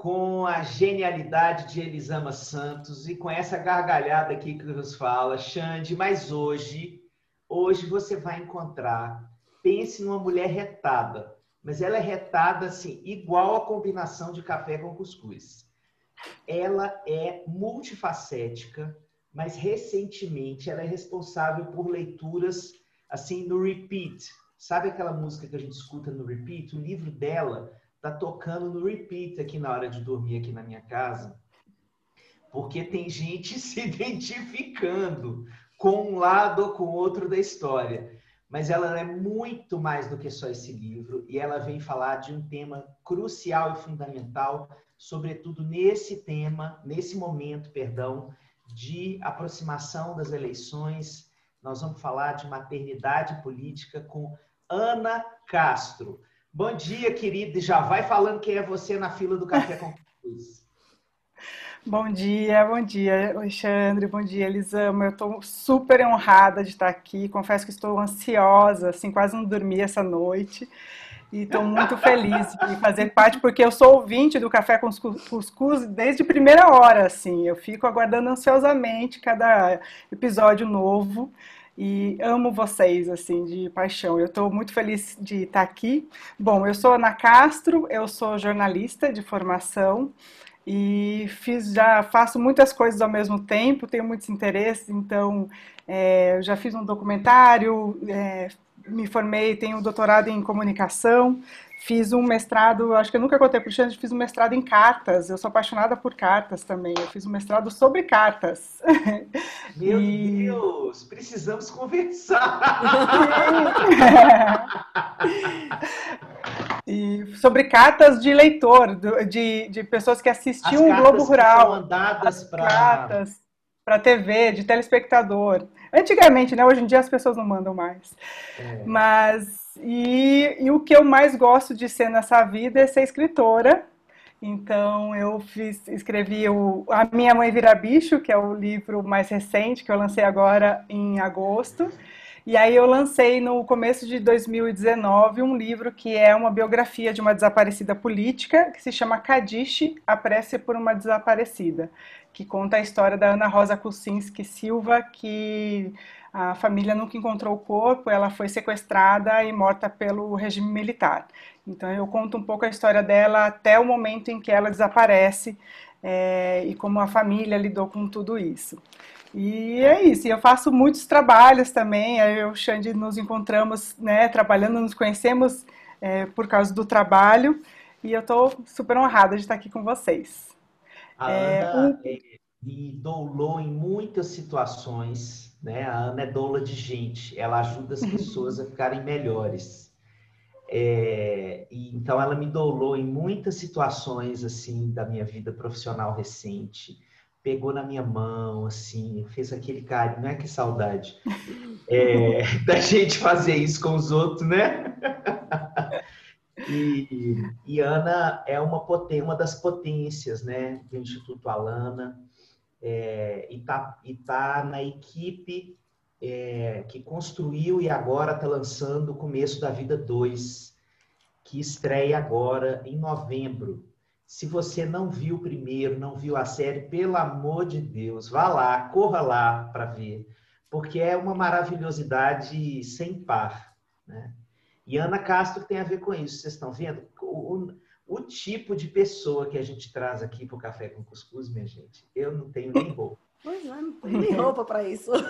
com a genialidade de Elisama Santos e com essa gargalhada aqui que nos fala, Xande, mas hoje, hoje você vai encontrar, pense numa mulher retada, mas ela é retada assim, igual a combinação de café com cuscuz. Ela é multifacética, mas recentemente ela é responsável por leituras assim no repeat. Sabe aquela música que a gente escuta no repeat? O livro dela tá tocando no repeat aqui na hora de dormir aqui na minha casa, porque tem gente se identificando com um lado ou com o outro da história. Mas ela é muito mais do que só esse livro e ela vem falar de um tema crucial e fundamental, sobretudo nesse tema, nesse momento, perdão, de aproximação das eleições. Nós vamos falar de maternidade política com Ana Castro. Bom dia, querida. E já vai falando quem é você na fila do Café com Cuscuz. Bom dia, bom dia, Alexandre, bom dia, Elisama. Eu estou super honrada de estar aqui. Confesso que estou ansiosa, assim, quase não dormi essa noite. E estou muito feliz de fazer parte, porque eu sou ouvinte do Café com Cuscuz desde primeira hora, assim. Eu fico aguardando ansiosamente cada episódio novo e amo vocês, assim, de paixão. Eu estou muito feliz de estar aqui. Bom, eu sou Ana Castro, eu sou jornalista de formação e fiz, já faço muitas coisas ao mesmo tempo, tenho muitos interesses, então é, já fiz um documentário, é, me formei, tenho doutorado em comunicação, Fiz um mestrado, acho que eu nunca contei para o Xande, fiz um mestrado em cartas. Eu sou apaixonada por cartas também. Eu fiz um mestrado sobre cartas. Meu e... Deus, precisamos conversar. e sobre cartas de leitor, de, de pessoas que assistiam o Globo Rural. mandadas para cartas para TV, de telespectador. Antigamente, né? Hoje em dia as pessoas não mandam mais. É. Mas e, e, o que eu mais gosto de ser nessa vida é ser escritora. Então eu fiz, escrevi o A Minha Mãe Vira Bicho, que é o livro mais recente que eu lancei agora em agosto. E aí eu lancei no começo de 2019 um livro que é uma biografia de uma desaparecida política, que se chama Kadish, A Prece por uma Desaparecida, que conta a história da Ana Rosa Kucinski Silva, que a família nunca encontrou o corpo, ela foi sequestrada e morta pelo regime militar. Então eu conto um pouco a história dela até o momento em que ela desaparece é, e como a família lidou com tudo isso. E é isso, eu faço muitos trabalhos também, eu e o Xande nos encontramos, né, trabalhando, nos conhecemos é, por causa do trabalho, e eu estou super honrada de estar aqui com vocês. A é, Ana um... me doulou em muitas situações, né? A Ana é doula de gente, ela ajuda as pessoas a ficarem melhores. É, e, então ela me doulou em muitas situações assim da minha vida profissional recente. Pegou na minha mão, assim, fez aquele carinho, não é que saudade é, da gente fazer isso com os outros, né? E, e Ana é uma, potência, uma das potências né, do Instituto Alana é, e está e tá na equipe é, que construiu e agora está lançando o Começo da Vida 2, que estreia agora em novembro. Se você não viu o primeiro, não viu a série, pelo amor de Deus, vá lá, corra lá para ver, porque é uma maravilhosidade sem par. Né? E Ana Castro tem a ver com isso, vocês estão vendo? O, o tipo de pessoa que a gente traz aqui para o Café com Cuscuz, minha gente, eu não tenho nem roupa. Pois é, não tenho nem roupa para isso.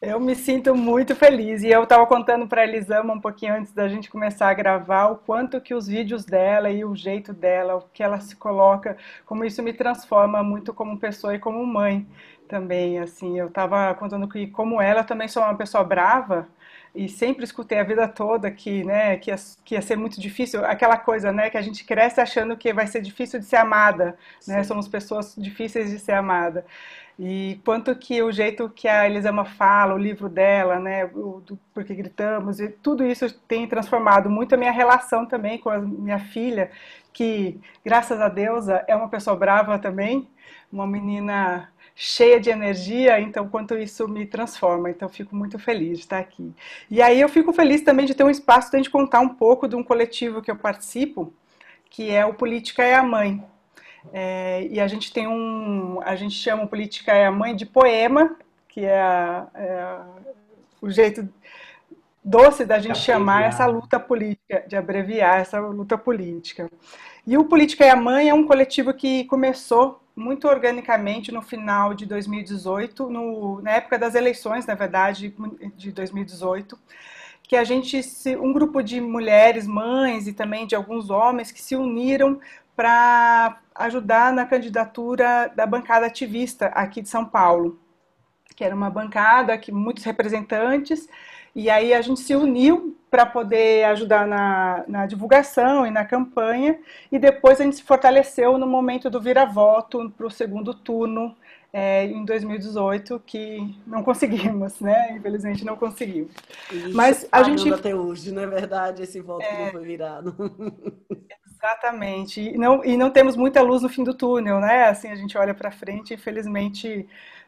Eu me sinto muito feliz. E eu estava contando para a Elisama um pouquinho antes da gente começar a gravar o quanto que os vídeos dela e o jeito dela, o que ela se coloca, como isso me transforma muito como pessoa e como mãe, também, assim, eu estava contando que como ela também sou uma pessoa brava e sempre escutei a vida toda que, né, que ia, que ia ser muito difícil, aquela coisa, né, que a gente cresce achando que vai ser difícil de ser amada, né, somos pessoas difíceis de ser amada. E quanto que o jeito que a Elisama fala, o livro dela, né, o, do Porque Gritamos, e tudo isso tem transformado muito a minha relação também com a minha filha, que, graças a Deus, é uma pessoa brava também, uma menina cheia de energia, então quanto isso me transforma, então fico muito feliz de estar aqui. E aí eu fico feliz também de ter um espaço para a gente contar um pouco de um coletivo que eu participo, que é o Política é a Mãe. É, e a gente tem um, a gente chama Política é a Mãe de poema, que é, a, é o jeito doce da gente chamar essa luta política, de abreviar essa luta política. E o Política é a Mãe é um coletivo que começou muito organicamente no final de 2018, no, na época das eleições, na verdade, de 2018, que a gente, um grupo de mulheres, mães e também de alguns homens que se uniram para ajudar na candidatura da bancada ativista aqui de São Paulo, que era uma bancada que muitos representantes e aí a gente se uniu para poder ajudar na, na, divulgação e na campanha, e depois a gente se fortaleceu no momento do vira-voto para o segundo turno é, em 2018, que não conseguimos, né? Infelizmente não conseguimos. Isso Mas a gente até hoje, não é verdade? Esse voto é... não foi virado. Exatamente. E não, e não temos muita luz no fim do túnel, né? Assim, a gente olha para frente, infelizmente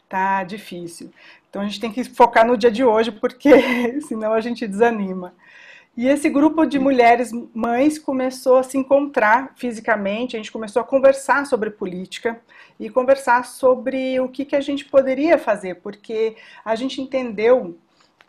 tá difícil. Então a gente tem que focar no dia de hoje, porque senão a gente desanima. E esse grupo de mulheres mães começou a se encontrar fisicamente, a gente começou a conversar sobre política e conversar sobre o que, que a gente poderia fazer, porque a gente entendeu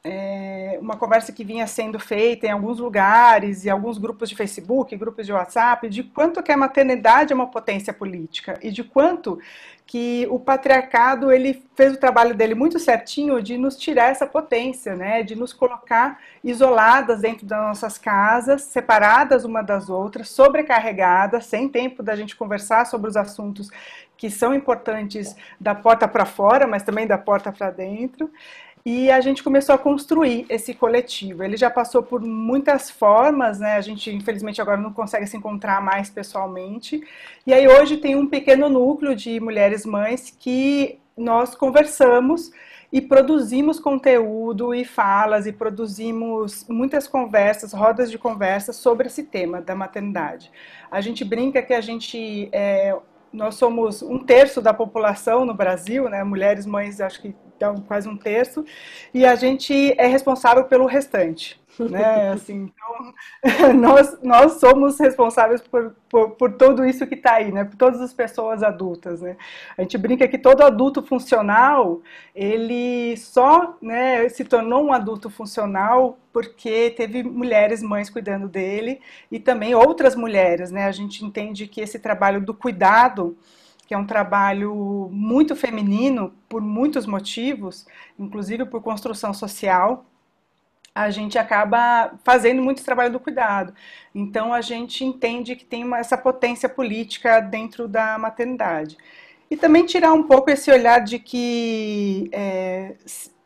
é, uma conversa que vinha sendo feita em alguns lugares e alguns grupos de Facebook, grupos de WhatsApp, de quanto que a maternidade é uma potência política e de quanto que o patriarcado ele fez o trabalho dele muito certinho de nos tirar essa potência, né, de nos colocar isoladas dentro das nossas casas, separadas uma das outras, sobrecarregadas, sem tempo da gente conversar sobre os assuntos que são importantes da porta para fora, mas também da porta para dentro e a gente começou a construir esse coletivo. Ele já passou por muitas formas, né? A gente infelizmente agora não consegue se encontrar mais pessoalmente. E aí hoje tem um pequeno núcleo de mulheres mães que nós conversamos e produzimos conteúdo e falas e produzimos muitas conversas, rodas de conversa sobre esse tema da maternidade. A gente brinca que a gente é, nós somos um terço da população no Brasil, né? Mulheres mães, acho que então quase um terço, e a gente é responsável pelo restante. Né? Assim, então, nós, nós somos responsáveis por, por, por tudo isso que está aí, né? por todas as pessoas adultas. Né? A gente brinca que todo adulto funcional, ele só né, se tornou um adulto funcional porque teve mulheres mães cuidando dele e também outras mulheres. Né? A gente entende que esse trabalho do cuidado que é um trabalho muito feminino por muitos motivos, inclusive por construção social, a gente acaba fazendo muito trabalho do cuidado. Então a gente entende que tem uma, essa potência política dentro da maternidade. E também tirar um pouco esse olhar de que é,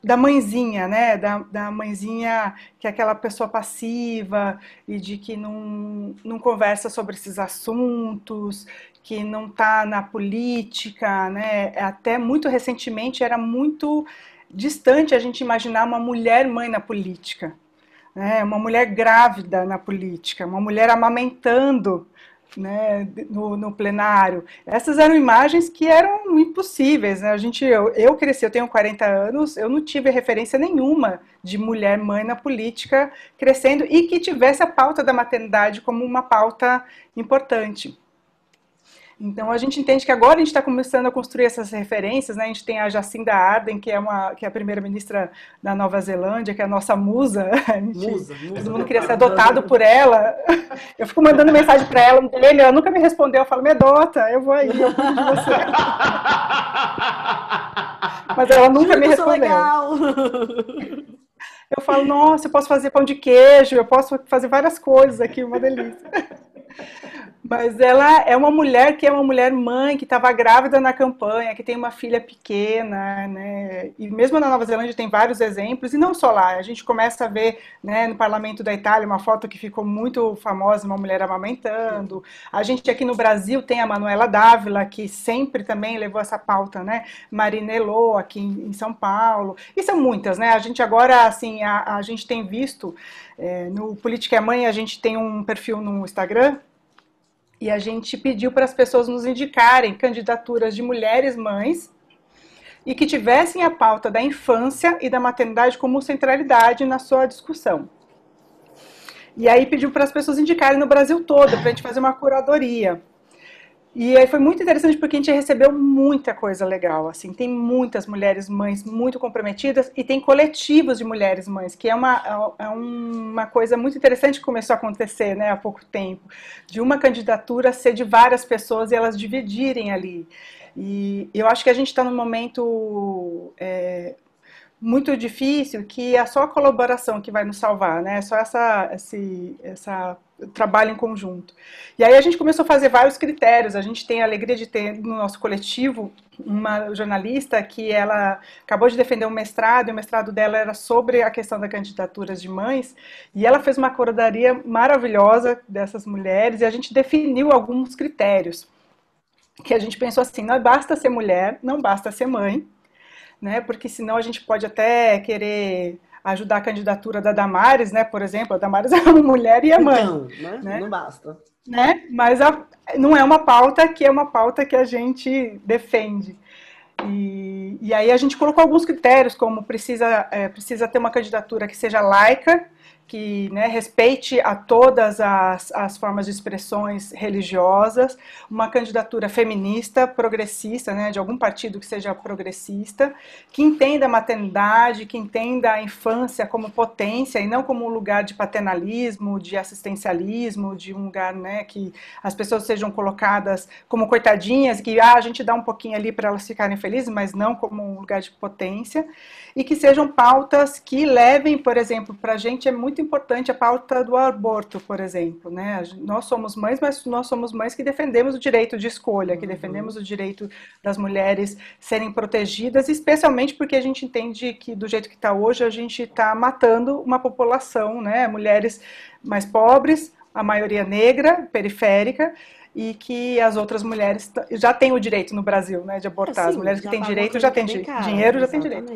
da mãezinha, né? Da, da mãezinha que é aquela pessoa passiva e de que não, não conversa sobre esses assuntos, que não está na política, né? Até muito recentemente era muito distante a gente imaginar uma mulher mãe na política, né? Uma mulher grávida na política, uma mulher amamentando né, no, no, plenário. Essas eram imagens que eram impossíveis. Né? A gente, eu, eu cresci, eu tenho 40 anos, eu não tive referência nenhuma de mulher mãe na política crescendo e que tivesse a pauta da maternidade como uma pauta importante. Então a gente entende que agora a gente está começando a construir essas referências, né? A gente tem a Jacinda Arden, que é uma que é a primeira ministra da Nova Zelândia, que é a nossa musa. A gente, musa, musa todo mundo queria ser adotado por ela. Eu fico mandando mensagem para ela, ele, ela nunca me respondeu. Eu falo, me adota, eu vou aí, eu cuido de você. Mas ela nunca me respondeu. Legal. Eu falo, nossa, eu posso fazer pão de queijo, eu posso fazer várias coisas aqui, uma delícia. Mas ela é uma mulher que é uma mulher mãe, que estava grávida na campanha, que tem uma filha pequena, né? E mesmo na Nova Zelândia tem vários exemplos, e não só lá. A gente começa a ver né, no parlamento da Itália uma foto que ficou muito famosa, uma mulher amamentando. A gente aqui no Brasil tem a Manuela Dávila, que sempre também levou essa pauta, né? Marinello, aqui em São Paulo. E são muitas, né? A gente agora, assim, a, a gente tem visto, é, no Política é Mãe, a gente tem um perfil no Instagram, e a gente pediu para as pessoas nos indicarem candidaturas de mulheres mães e que tivessem a pauta da infância e da maternidade como centralidade na sua discussão. E aí pediu para as pessoas indicarem no Brasil todo, para a gente fazer uma curadoria. E aí foi muito interessante porque a gente recebeu muita coisa legal, assim, tem muitas mulheres mães muito comprometidas e tem coletivos de mulheres mães, que é uma, é uma coisa muito interessante que começou a acontecer, né, há pouco tempo, de uma candidatura ser de várias pessoas e elas dividirem ali. E eu acho que a gente está num momento é, muito difícil que é só a colaboração que vai nos salvar, né? É só essa, esse, essa trabalho em conjunto. E aí a gente começou a fazer vários critérios. A gente tem a alegria de ter no nosso coletivo uma jornalista que ela acabou de defender um mestrado, e o mestrado dela era sobre a questão das candidaturas de mães, e ela fez uma corodaria maravilhosa dessas mulheres, e a gente definiu alguns critérios. Que a gente pensou assim, não basta ser mulher, não basta ser mãe, né? Porque senão a gente pode até querer ajudar a candidatura da Damares, né? Por exemplo, a Damares é uma mulher e é mãe. Então, né? né? Não basta. Né? Mas a, não é uma pauta que é uma pauta que a gente defende. E, e aí a gente colocou alguns critérios, como precisa, é, precisa ter uma candidatura que seja laica, que né, respeite a todas as, as formas de expressões religiosas, uma candidatura feminista, progressista, né, de algum partido que seja progressista, que entenda a maternidade, que entenda a infância como potência e não como um lugar de paternalismo, de assistencialismo, de um lugar né, que as pessoas sejam colocadas como coitadinhas, que ah, a gente dá um pouquinho ali para elas ficarem felizes, mas não como um lugar de potência, e que sejam pautas que levem, por exemplo, para a gente é muito muito importante a pauta do aborto, por exemplo. Né? Nós somos mães, mas nós somos mães que defendemos o direito de escolha, que uhum. defendemos o direito das mulheres serem protegidas, especialmente porque a gente entende que, do jeito que está hoje, a gente está matando uma população, né? mulheres mais pobres, a maioria negra, periférica, e que as outras mulheres já têm o direito no Brasil, né, de abortar. É, as mulheres que têm direito já têm dinheiro, já têm direito.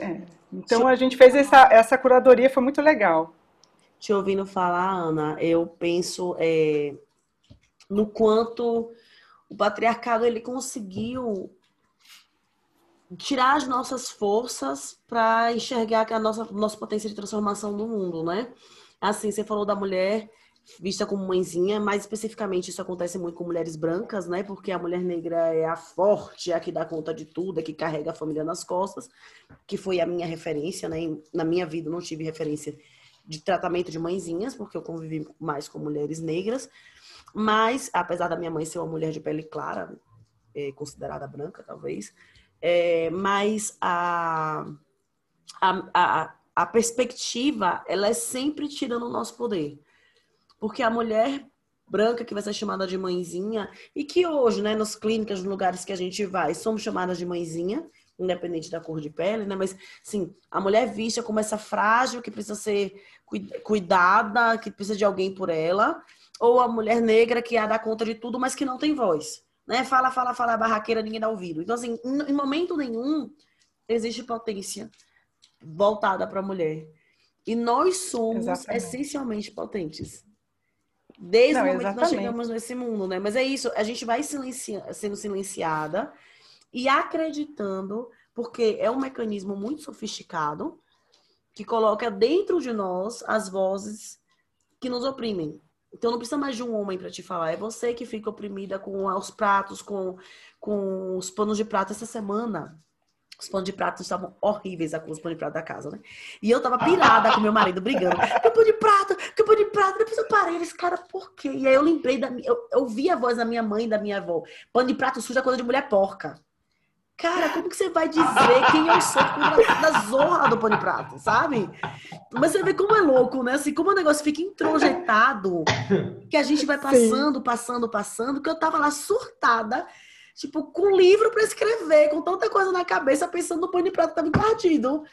É. Então a gente fez essa, essa curadoria, foi muito legal. Te ouvindo falar, Ana, eu penso é, no quanto o patriarcado ele conseguiu tirar as nossas forças para enxergar a nossa, nossa potência de transformação no mundo, né? Assim, você falou da mulher vista como mãezinha, mais especificamente isso acontece muito com mulheres brancas, né? Porque a mulher negra é a forte, é a que dá conta de tudo, é que carrega a família nas costas, que foi a minha referência, né? Na minha vida não tive referência de tratamento de mãezinhas, porque eu convivi mais com mulheres negras, mas apesar da minha mãe ser uma mulher de pele clara, é, considerada branca talvez, é, mas a, a, a, a perspectiva ela é sempre tirando o nosso poder porque a mulher branca que vai ser chamada de mãezinha e que hoje, né, nas clínicas, nos lugares que a gente vai, somos chamadas de mãezinha, independente da cor de pele, né? Mas, sim, a mulher vista como essa frágil que precisa ser cuidada, que precisa de alguém por ela, ou a mulher negra que a dá conta de tudo, mas que não tem voz, né? Fala, fala, fala, barraqueira, ninguém dá ouvido. Então, assim, em momento nenhum existe potência voltada para a mulher. E nós somos Exatamente. essencialmente potentes. Desde não, o momento exatamente. que nós chegamos nesse mundo, né? Mas é isso, a gente vai silencia, sendo silenciada e acreditando, porque é um mecanismo muito sofisticado que coloca dentro de nós as vozes que nos oprimem. Então não precisa mais de um homem para te falar, é você que fica oprimida com os pratos, com, com os panos de prato essa semana. Os panos de prato estavam horríveis, os panos de prato da casa, né? E eu tava pirada com meu marido, brigando. Que pano de prato, que pano de prato. Depois eu parei, esse cara, por quê? E aí eu lembrei da minha. Eu, eu vi a voz da minha mãe e da minha avó. Pano de prato sujo é coisa de mulher porca. Cara, como que você vai dizer quem eu sou da zorra do pano prato, sabe? Mas você vê como é louco, né? Assim, como o negócio fica introjetado, que a gente vai passando, passando, passando, que eu tava lá surtada, tipo, com livro para escrever, com tanta coisa na cabeça, pensando no pano prato tava partido.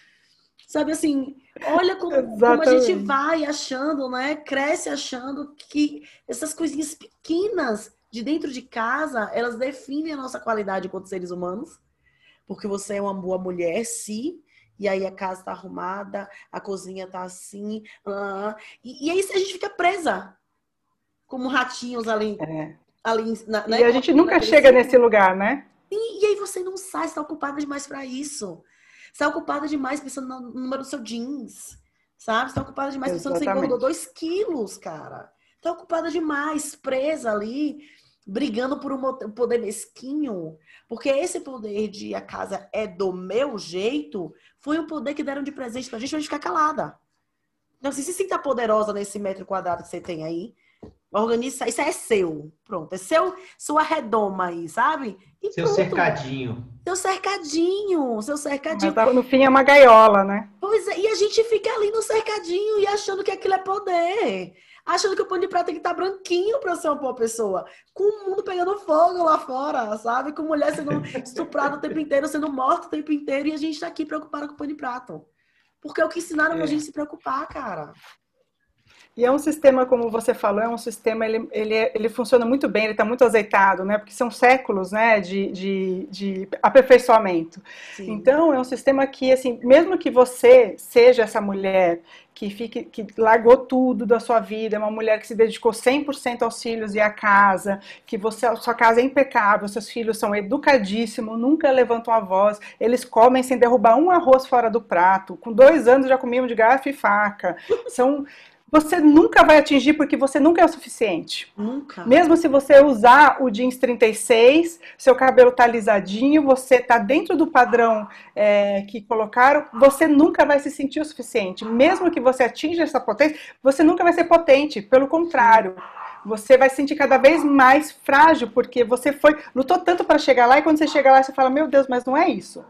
Sabe assim, olha como, como, a gente vai achando, né? Cresce achando que essas coisinhas pequenas de dentro de casa, elas definem a nossa qualidade enquanto seres humanos porque você é uma boa mulher, sim, e aí a casa tá arrumada, a cozinha tá assim, uh, e, e aí a gente fica presa, como ratinhos ali. É. ali na, né? E a gente nunca chega nesse lugar, né? E, e aí você não sai, você tá ocupada demais para isso. Você tá ocupada demais pensando no número do seu jeans, sabe? Você tá ocupada demais pensando que você engordou dois quilos, cara. Tá ocupada demais, presa ali, brigando por um poder mesquinho, porque esse poder de a casa é do meu jeito, foi um poder que deram de presente pra gente pra gente ficar calada. Então, se você se sinta poderosa nesse metro quadrado que você tem aí, organiza, isso é seu. Pronto, é seu, sua redoma aí, sabe? E seu pronto. cercadinho. Seu cercadinho, seu cercadinho. Mas no fim é uma gaiola, né? Pois é, e a gente fica ali no cercadinho e achando que aquilo é poder achando que o pano de prato tem que estar tá branquinho para ser uma boa pessoa. Com o mundo pegando fogo lá fora, sabe? Com mulher sendo estuprada o tempo inteiro, sendo morta o tempo inteiro, e a gente tá aqui preocupada com o pano de prato. Porque é o que ensinaram é. a gente se preocupar, cara. E é um sistema, como você falou, é um sistema, ele, ele, ele funciona muito bem, ele está muito azeitado, né? Porque são séculos, né, de, de, de aperfeiçoamento. Sim. Então, é um sistema que, assim, mesmo que você seja essa mulher que, fique, que largou tudo da sua vida, é uma mulher que se dedicou 100% aos filhos e à casa, que você, a sua casa é impecável, seus filhos são educadíssimos, nunca levantam a voz, eles comem sem derrubar um arroz fora do prato, com dois anos já comiam de garfo e faca, são você nunca vai atingir porque você nunca é o suficiente. Nunca. Mesmo se você usar o jeans 36, seu cabelo tá lisadinho, você tá dentro do padrão é, que colocaram, você nunca vai se sentir o suficiente. Mesmo que você atinja essa potência, você nunca vai ser potente. Pelo contrário, você vai se sentir cada vez mais frágil porque você foi lutou tanto para chegar lá e quando você chega lá você fala meu Deus, mas não é isso.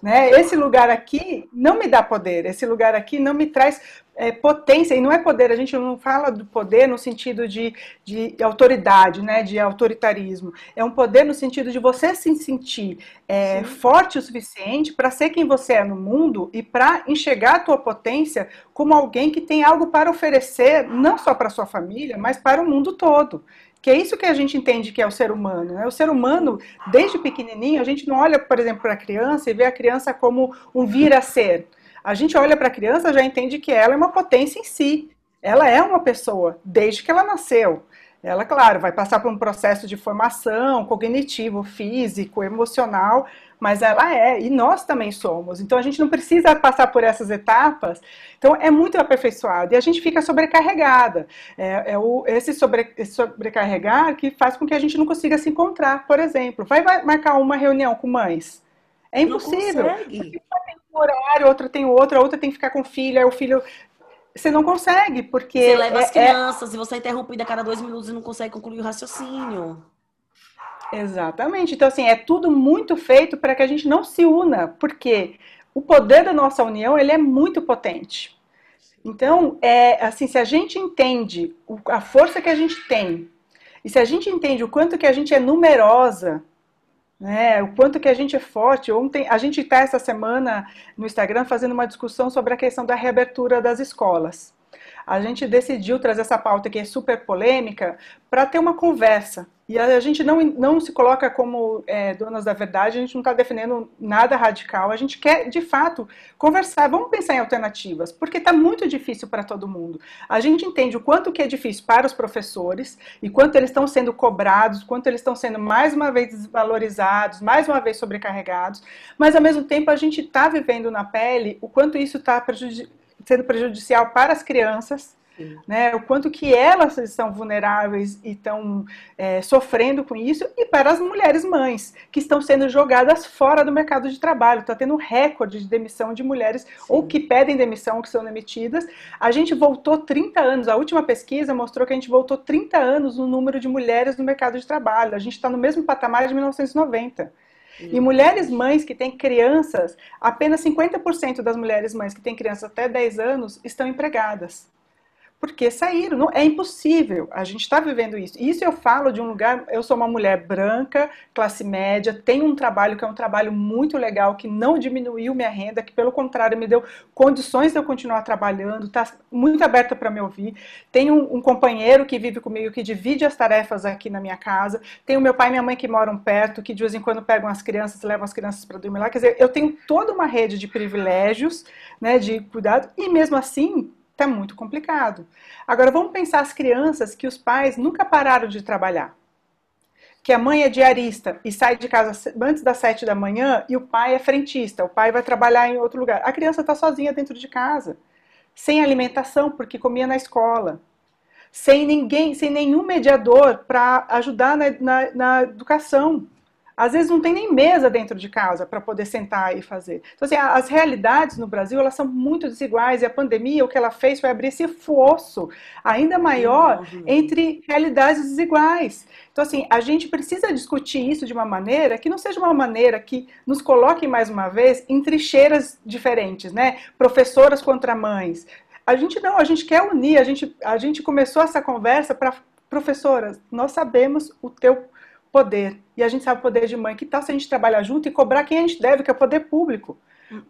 Né? Esse lugar aqui não me dá poder, esse lugar aqui não me traz é, potência, e não é poder, a gente não fala do poder no sentido de, de autoridade, né, de autoritarismo. É um poder no sentido de você se sentir é, forte o suficiente para ser quem você é no mundo e para enxergar a tua potência como alguém que tem algo para oferecer, não só para sua família, mas para o mundo todo. Que é isso que a gente entende que é o ser humano. Né? O ser humano, desde pequenininho, a gente não olha, por exemplo, para a criança e vê a criança como um vir a ser a gente olha para a criança já entende que ela é uma potência em si. Ela é uma pessoa desde que ela nasceu. Ela, claro, vai passar por um processo de formação cognitivo, físico, emocional, mas ela é, e nós também somos. Então a gente não precisa passar por essas etapas. Então é muito aperfeiçoado e a gente fica sobrecarregada. É, é o, esse, sobre, esse sobrecarregar que faz com que a gente não consiga se encontrar, por exemplo. Vai, vai marcar uma reunião com mães. É impossível. Não consegue horário, outra tem outro, a outra tem que ficar com o filho, aí o filho. Você não consegue, porque. Você leva é, as é crianças é... e você é interrompida a cada dois minutos e não consegue concluir o raciocínio. Exatamente. Então, assim, é tudo muito feito para que a gente não se una, porque o poder da nossa união ele é muito potente. Então, é assim, se a gente entende a força que a gente tem, e se a gente entende o quanto que a gente é numerosa, né, o quanto que a gente é forte. Ontem a gente está essa semana no Instagram fazendo uma discussão sobre a questão da reabertura das escolas. A gente decidiu trazer essa pauta que é super polêmica para ter uma conversa e a gente não, não se coloca como é, donas da verdade, a gente não está defendendo nada radical, a gente quer, de fato, conversar, vamos pensar em alternativas, porque está muito difícil para todo mundo. A gente entende o quanto que é difícil para os professores e quanto eles estão sendo cobrados, quanto eles estão sendo mais uma vez desvalorizados, mais uma vez sobrecarregados, mas ao mesmo tempo a gente está vivendo na pele o quanto isso está sendo prejudicial para as crianças, né, o quanto que elas estão vulneráveis e estão é, sofrendo com isso, e para as mulheres mães, que estão sendo jogadas fora do mercado de trabalho. Está tendo um recorde de demissão de mulheres, Sim. ou que pedem demissão, ou que são demitidas. A gente voltou 30 anos, a última pesquisa mostrou que a gente voltou 30 anos no número de mulheres no mercado de trabalho. A gente está no mesmo patamar de 1990. E mulheres mães que têm crianças, apenas 50% das mulheres mães que têm crianças até 10 anos estão empregadas porque saíram. Não, é impossível. A gente está vivendo isso. Isso eu falo de um lugar. Eu sou uma mulher branca, classe média, tenho um trabalho que é um trabalho muito legal, que não diminuiu minha renda, que pelo contrário me deu condições de eu continuar trabalhando, está muito aberta para me ouvir. Tenho um, um, companheiro que vive comigo, que divide as tarefas aqui na minha casa. Tenho meu pai e minha mãe que moram perto, que de vez em quando pegam as crianças, levam as crianças para dormir lá. Quer dizer, eu tenho toda uma rede de privilégios, né, de cuidado, e mesmo assim Está muito complicado. Agora vamos pensar as crianças que os pais nunca pararam de trabalhar. Que a mãe é diarista e sai de casa antes das sete da manhã e o pai é frentista, o pai vai trabalhar em outro lugar. A criança está sozinha dentro de casa, sem alimentação, porque comia na escola, sem ninguém, sem nenhum mediador para ajudar na, na, na educação. Às vezes não tem nem mesa dentro de casa para poder sentar e fazer. Então, assim, as realidades no Brasil elas são muito desiguais e a pandemia o que ela fez foi abrir esse fosso ainda maior entre realidades desiguais. Então, assim, a gente precisa discutir isso de uma maneira que não seja uma maneira que nos coloque mais uma vez em trincheiras diferentes, né? Professoras contra mães. A gente não, a gente quer unir, a gente, a gente começou essa conversa para professoras, nós sabemos o teu poder. E a gente sabe o poder de mãe. Que tal se a gente trabalhar junto e cobrar quem a gente deve, que é o poder público?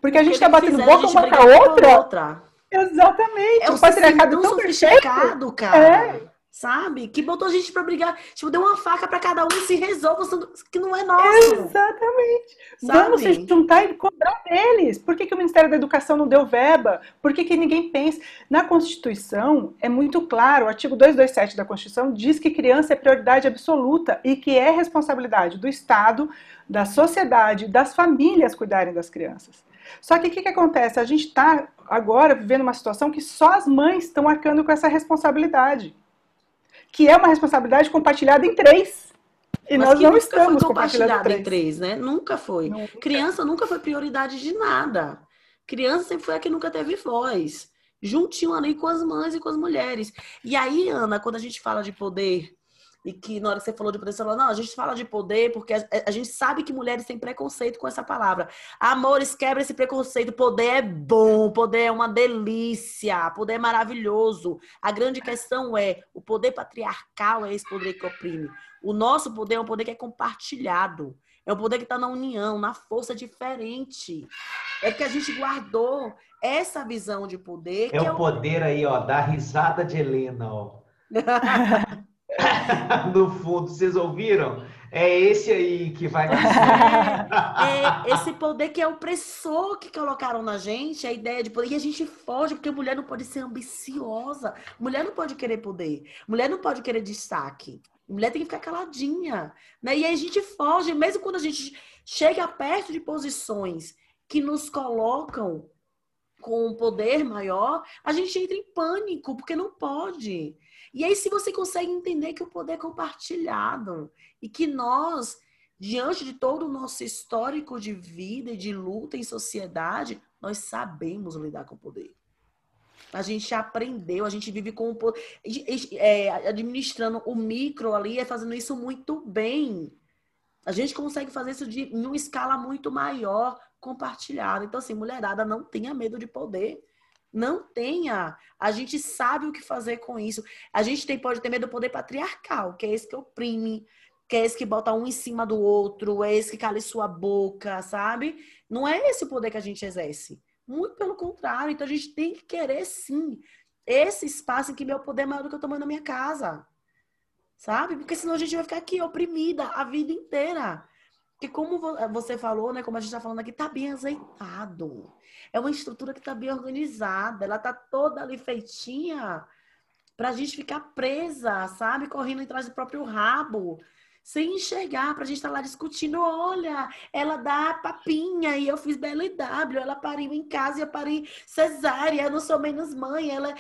Porque a gente está batendo boca uma com a outra. outra. Exatamente. É o patriarcado tão sofisticado, cara. É sabe? Que botou a gente para brigar. Tipo, deu uma faca para cada um e se resolva, que não é nosso. Exatamente. Sabe? Vamos se juntar e cobrar deles. Por que, que o Ministério da Educação não deu verba? Por que, que ninguém pensa? Na Constituição, é muito claro, o artigo 227 da Constituição diz que criança é prioridade absoluta e que é responsabilidade do Estado, da sociedade, das famílias cuidarem das crianças. Só que o que, que acontece? A gente está agora vivendo uma situação que só as mães estão arcando com essa responsabilidade que é uma responsabilidade compartilhada em três. E Mas nós não estamos compartilhada em três, né? Nunca foi. Nunca. Criança nunca foi prioridade de nada. Criança sempre foi a que nunca teve voz. Juntinho ali com as mães e com as mulheres. E aí, Ana, quando a gente fala de poder e que na hora que você falou de poder, você falou, não, a gente fala de poder porque a, a, gente sabe que mulheres têm preconceito com essa palavra. Amores, quebra esse preconceito. Poder é bom, poder é uma delícia, poder é maravilhoso. A grande questão é, o poder patriarcal é esse poder que oprime. O nosso poder é um poder que é compartilhado. É um poder que está na união, na força diferente. É porque a gente guardou essa visão de poder. É o é poder aí, ó, da risada de Helena, ó. no fundo, vocês ouviram? É esse aí que vai é, é, esse poder que é opressor que colocaram na gente, a ideia de poder. E a gente foge, porque mulher não pode ser ambiciosa. Mulher não pode querer poder. Mulher não pode querer destaque. Mulher tem que ficar caladinha. Né? E aí a gente foge, mesmo quando a gente chega perto de posições que nos colocam com um poder maior, a gente entra em pânico, porque não pode. E aí, se você consegue entender que o poder é compartilhado e que nós, diante de todo o nosso histórico de vida e de luta em sociedade, nós sabemos lidar com o poder. A gente aprendeu, a gente vive com o poder, é, administrando o micro ali, é fazendo isso muito bem. A gente consegue fazer isso de, em uma escala muito maior, compartilhada. Então, assim, mulherada, não tenha medo de poder. Não tenha. A gente sabe o que fazer com isso. A gente tem, pode ter medo do poder patriarcal, que é esse que oprime, que é esse que bota um em cima do outro, é esse que cala sua boca, sabe? Não é esse o poder que a gente exerce. Muito pelo contrário. Então a gente tem que querer sim esse espaço em que meu poder é maior do que eu tamanho da minha casa. Sabe? Porque senão a gente vai ficar aqui oprimida a vida inteira. Porque como você falou, né, como a gente está falando aqui, tá bem azeitado. É uma estrutura que está bem organizada, ela está toda ali feitinha para a gente ficar presa, sabe? Correndo atrás do próprio rabo, sem enxergar, para a gente estar tá lá discutindo. Olha, ela dá papinha e eu fiz BLW, ela pariu em casa e eu parei cesárea, eu não sou menos mãe, ela.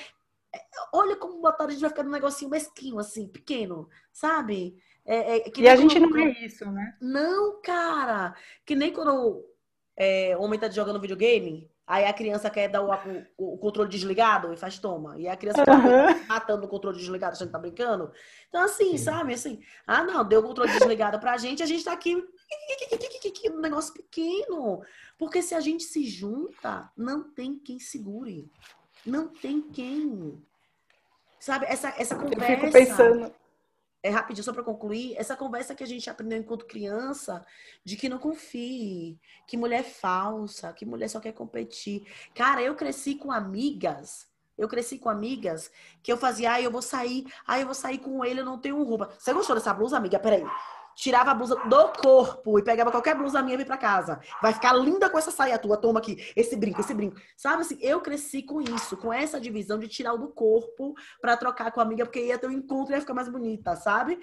É, olha como botaram, a gente vai ficar num negocinho mesquinho, assim, pequeno, sabe? É, é, e a gente não é isso, né? Não, cara. Que nem quando é, o homem tá jogando videogame, aí a criança quer dar o, o, o controle desligado e faz toma. E a criança uhum. matando o controle desligado, a gente tá brincando. Então, assim, Sim. sabe? Assim, ah, não, deu o controle desligado pra gente, a gente tá aqui que, um negócio pequeno. Porque se a gente se junta, não tem quem segure. Não tem quem. Sabe, essa, essa conversa. Eu fico pensando. É rapidinho, só para concluir, essa conversa que a gente aprendeu enquanto criança, de que não confie, que mulher é falsa, que mulher só quer competir. Cara, eu cresci com amigas eu cresci com amigas que eu fazia, ah, eu vou sair, ah, eu vou sair com ele, eu não tenho roupa. Você gostou dessa blusa, amiga? Peraí. Tirava a blusa do corpo e pegava qualquer blusa minha e ia pra casa. Vai ficar linda com essa saia tua, toma aqui, esse brinco, esse brinco. Sabe assim, eu cresci com isso, com essa divisão de tirar o do corpo para trocar com a amiga, porque ia ter um encontro e ia ficar mais bonita, sabe?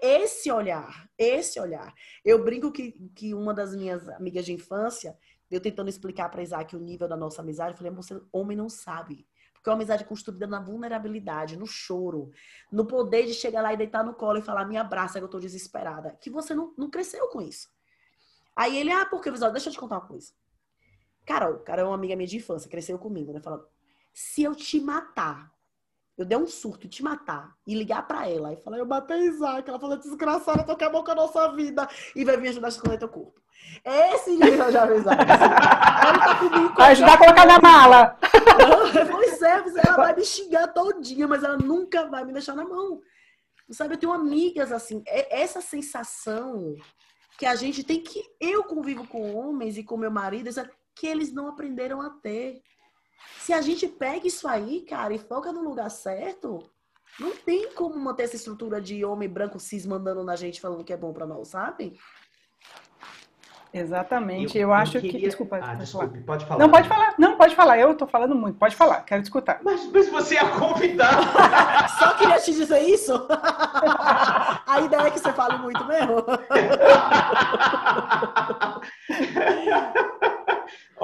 esse olhar, esse olhar. Eu brinco que, que uma das minhas amigas de infância, eu tentando explicar para Isaac o nível da nossa amizade, eu falei, você, homem não sabe porque é uma amizade construída na vulnerabilidade, no choro, no poder de chegar lá e deitar no colo e falar, me abraça que eu tô desesperada. Que você não, não cresceu com isso. Aí ele, ah, por que, Visual? Deixa eu te contar uma coisa. Carol, cara é uma amiga minha de infância, cresceu comigo, né? Falando, se eu te matar, eu der um surto e te matar e ligar para ela e falar, eu matei Isaac, ela falou, desgraçada, tô acabando com a nossa vida e vai vir ajudar a esconder teu corpo. Esse nível já. Ela tá comigo. Vai ajudar a colocar na mala. Pois é, ela vai me xingar todinha, mas ela nunca vai me deixar na mão. Sabe, eu tenho amigas assim, é essa sensação que a gente tem que. Eu convivo com homens e com meu marido, que eles não aprenderam a ter. Se a gente pega isso aí, cara, e foca no lugar certo, não tem como manter essa estrutura de homem branco cis mandando na gente falando que é bom para nós, sabe? Exatamente. Eu, eu acho queria... que. Desculpa, ah, pode desculpe, falar. pode falar. Não, pode falar. Não, pode falar. Eu tô falando muito. Pode falar. Quero te escutar. Mas, mas você é convidado. Só queria te dizer isso. A ideia é que você fale muito mesmo.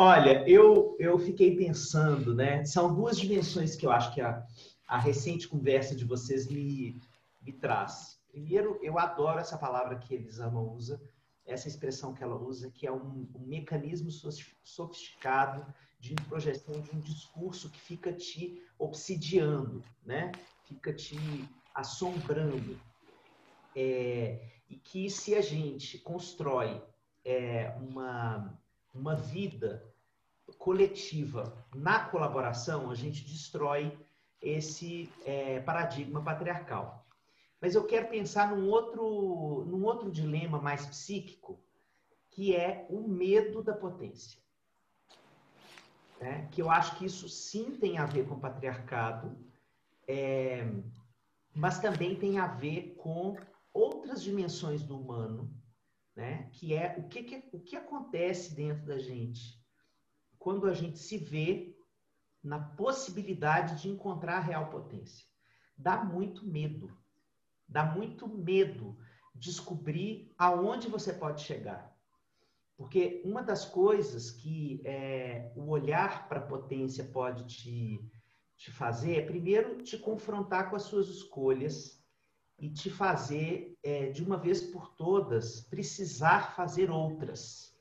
Olha, eu, eu fiquei pensando, né? São duas dimensões que eu acho que a, a recente conversa de vocês me, me traz. Primeiro, eu adoro essa palavra que Elisama usa, essa expressão que ela usa, que é um, um mecanismo sofisticado de projeção de um discurso que fica te obsidiando, né? Fica te assombrando. É, e que se a gente constrói é, uma, uma vida coletiva na colaboração, a gente destrói esse é, paradigma patriarcal. Mas eu quero pensar num outro, num outro dilema mais psíquico, que é o medo da potência. Né? Que eu acho que isso sim tem a ver com o patriarcado, é, mas também tem a ver com outras dimensões do humano, né? que é o que, que, o que acontece dentro da gente quando a gente se vê na possibilidade de encontrar a real potência. Dá muito medo. Dá muito medo descobrir aonde você pode chegar. Porque uma das coisas que é, o olhar para a potência pode te, te fazer é, primeiro, te confrontar com as suas escolhas e te fazer, é, de uma vez por todas, precisar fazer outras.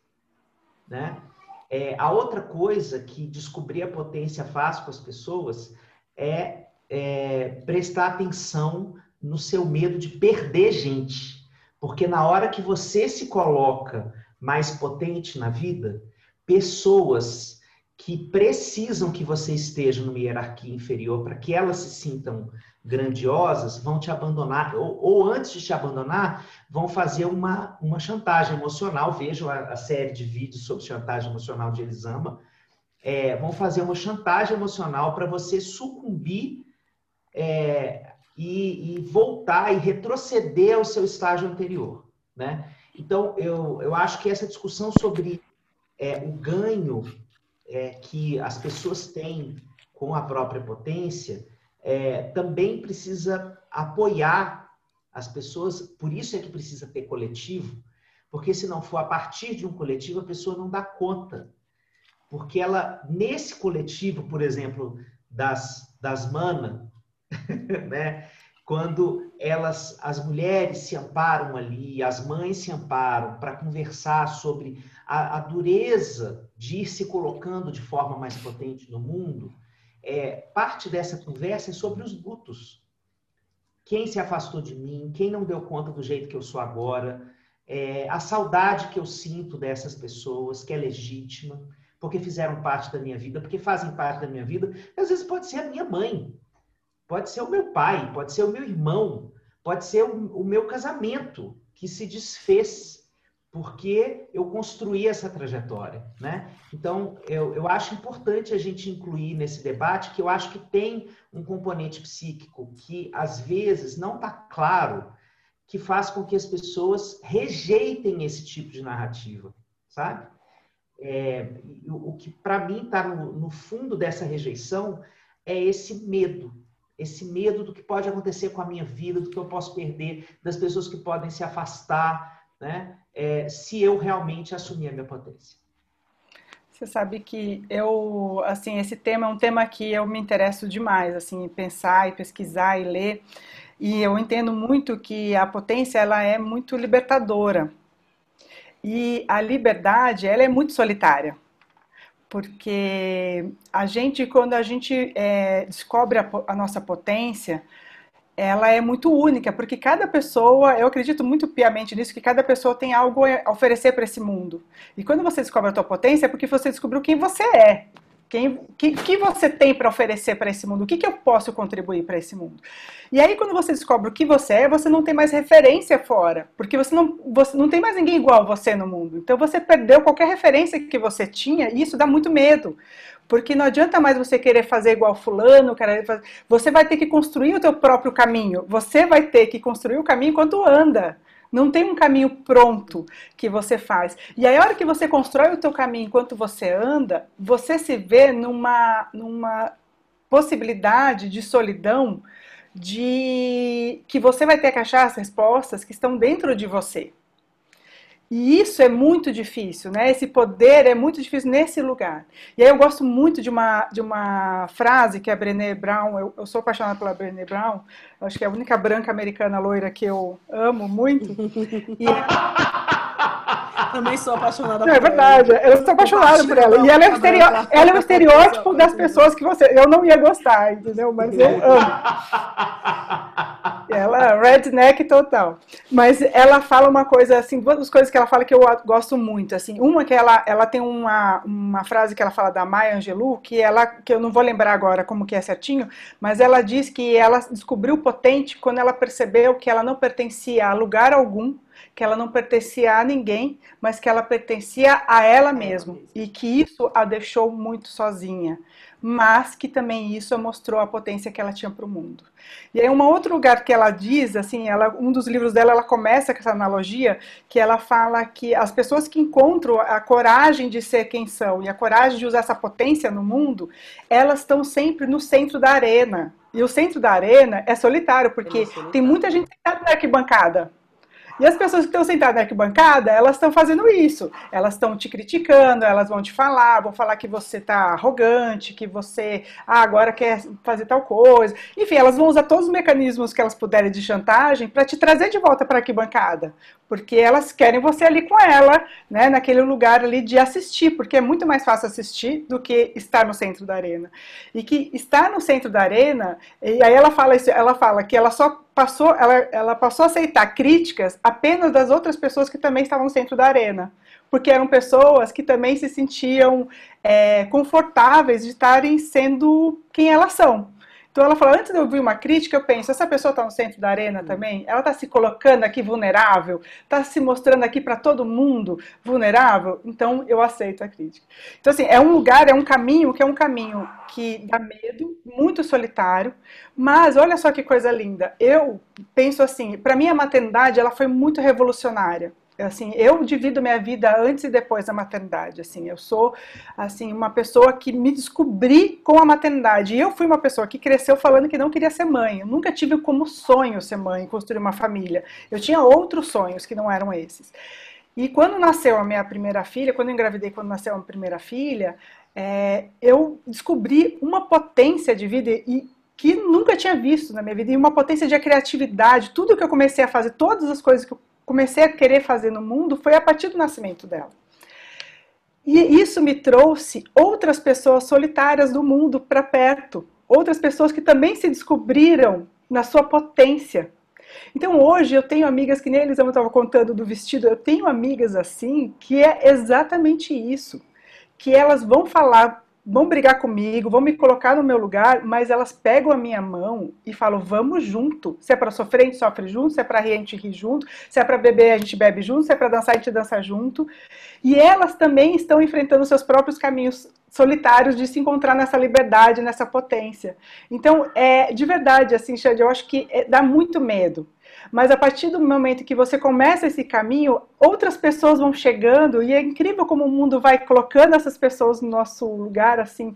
Né? É, a outra coisa que descobrir a potência faz com as pessoas é, é prestar atenção no seu medo de perder gente. Porque na hora que você se coloca mais potente na vida, pessoas que precisam que você esteja numa hierarquia inferior para que elas se sintam grandiosas vão te abandonar, ou, ou, antes de te abandonar, vão fazer uma, uma chantagem emocional. Vejam a, a série de vídeos sobre chantagem emocional de Elisama. É, vão fazer uma chantagem emocional para você sucumbir é, e, e, voltar e retroceder ao seu estágio anterior. Né? Então, eu, eu acho que essa discussão sobre é, o ganho é, que as pessoas têm com a própria potência é, também precisa apoiar as pessoas, por isso é que precisa ter coletivo, porque se não for a partir de um coletivo, a pessoa não dá conta. Porque ela, nesse coletivo, por exemplo, das, das mana, né? quando elas, as mulheres se amparam ali, as mães se amparam para conversar sobre a, a dureza de ir se colocando de forma mais potente no mundo, é, parte dessa conversa é sobre os lutos. Quem se afastou de mim, quem não deu conta do jeito que eu sou agora, é, a saudade que eu sinto dessas pessoas, que é legítima, porque fizeram parte da minha vida, porque fazem parte da minha vida. Às vezes pode ser a minha mãe, pode ser o meu pai, pode ser o meu irmão, pode ser o, o meu casamento que se desfez porque eu construí essa trajetória, né? Então, eu, eu acho importante a gente incluir nesse debate que eu acho que tem um componente psíquico que, às vezes, não está claro, que faz com que as pessoas rejeitem esse tipo de narrativa, sabe? É, o, o que, para mim, está no, no fundo dessa rejeição é esse medo, esse medo do que pode acontecer com a minha vida, do que eu posso perder, das pessoas que podem se afastar, né? É, se eu realmente assumir a minha potência. Você sabe que eu, assim, esse tema é um tema que eu me interesso demais, assim, pensar e pesquisar e ler. E eu entendo muito que a potência ela é muito libertadora. E a liberdade, ela é muito solitária. Porque a gente, quando a gente é, descobre a, a nossa potência, ela é muito única, porque cada pessoa, eu acredito muito piamente nisso, que cada pessoa tem algo a oferecer para esse mundo. E quando você descobre a tua potência, é porque você descobriu quem você é. Quem, que, que você tem para oferecer para esse mundo? O que, que eu posso contribuir para esse mundo? E aí, quando você descobre o que você é, você não tem mais referência fora, porque você não, você não tem mais ninguém igual a você no mundo. Então, você perdeu qualquer referência que você tinha, e isso dá muito medo. Porque não adianta mais você querer fazer igual fulano, você vai ter que construir o teu próprio caminho. Você vai ter que construir o caminho enquanto anda. Não tem um caminho pronto que você faz. E aí, a hora que você constrói o teu caminho enquanto você anda, você se vê numa, numa possibilidade de solidão de que você vai ter que achar as respostas que estão dentro de você. E isso é muito difícil, né? Esse poder é muito difícil nesse lugar. E aí eu gosto muito de uma, de uma frase que a Brené Brown, eu, eu sou apaixonada pela Brené Brown, acho que é a única branca americana loira que eu amo muito. E Também sou apaixonada é por ela. É verdade, eu sou apaixonada por ela. E ela é, estereo... ela é um estereótipo das pessoas que você. Eu não ia gostar, entendeu? Mas eu amo. Ela, redneck total. Mas ela fala uma coisa, assim, duas coisas que ela fala que eu gosto muito. assim Uma que ela, ela tem uma, uma frase que ela fala da Maya Angelou, que, ela, que eu não vou lembrar agora como que é certinho, mas ela diz que ela descobriu o potente quando ela percebeu que ela não pertencia a lugar algum que ela não pertencia a ninguém, mas que ela pertencia a ela mesma e que isso a deixou muito sozinha, mas que também isso mostrou a potência que ela tinha para o mundo. E aí um outro lugar que ela diz, assim, ela, um dos livros dela, ela começa com essa analogia, que ela fala que as pessoas que encontram a coragem de ser quem são e a coragem de usar essa potência no mundo, elas estão sempre no centro da arena. E o centro da arena é solitário, porque é solitário. tem muita gente sentada na arquibancada. E as pessoas que estão sentadas na arquibancada, elas estão fazendo isso. Elas estão te criticando, elas vão te falar, vão falar que você está arrogante, que você ah, agora quer fazer tal coisa. Enfim, elas vão usar todos os mecanismos que elas puderem de chantagem para te trazer de volta para a arquibancada. Porque elas querem você ali com ela, né, naquele lugar ali de assistir, porque é muito mais fácil assistir do que estar no centro da arena. E que estar no centro da arena, e aí ela fala isso, ela fala que ela só passou, ela, ela passou a aceitar críticas apenas das outras pessoas que também estavam no centro da arena. Porque eram pessoas que também se sentiam é, confortáveis de estarem sendo quem elas são. Então ela falou, antes de eu ouvir uma crítica, eu penso, essa pessoa está no centro da arena também? Ela está se colocando aqui vulnerável? Está se mostrando aqui para todo mundo vulnerável? Então eu aceito a crítica. Então assim, é um lugar, é um caminho que é um caminho que dá medo, muito solitário, mas olha só que coisa linda. Eu penso assim, para mim a maternidade ela foi muito revolucionária assim eu divido minha vida antes e depois da maternidade assim. Eu sou assim uma pessoa que me descobri com a maternidade. E eu fui uma pessoa que cresceu falando que não queria ser mãe. Eu nunca tive como sonho ser mãe construir uma família. Eu tinha outros sonhos que não eram esses. E quando nasceu a minha primeira filha quando eu engravidei quando nasceu a minha primeira filha é, eu descobri uma potência de vida e que nunca tinha visto na minha vida. E uma potência de criatividade. Tudo que eu comecei a fazer todas as coisas que eu comecei a querer fazer no mundo foi a partir do nascimento dela. E isso me trouxe outras pessoas solitárias do mundo para perto, outras pessoas que também se descobriram na sua potência. Então hoje eu tenho amigas que nem Elisama estava contando do vestido, eu tenho amigas assim que é exatamente isso, que elas vão falar vão brigar comigo, vão me colocar no meu lugar, mas elas pegam a minha mão e falam: vamos junto. Se é para sofrer, a gente sofre junto. Se é para rir, a gente ri junto. Se é para beber, a gente bebe junto. Se é para dançar, a gente dança junto. E elas também estão enfrentando seus próprios caminhos solitários de se encontrar nessa liberdade, nessa potência. Então, é de verdade, assim, Xande, eu acho que é, dá muito medo. Mas a partir do momento que você começa esse caminho, outras pessoas vão chegando e é incrível como o mundo vai colocando essas pessoas no nosso lugar, assim,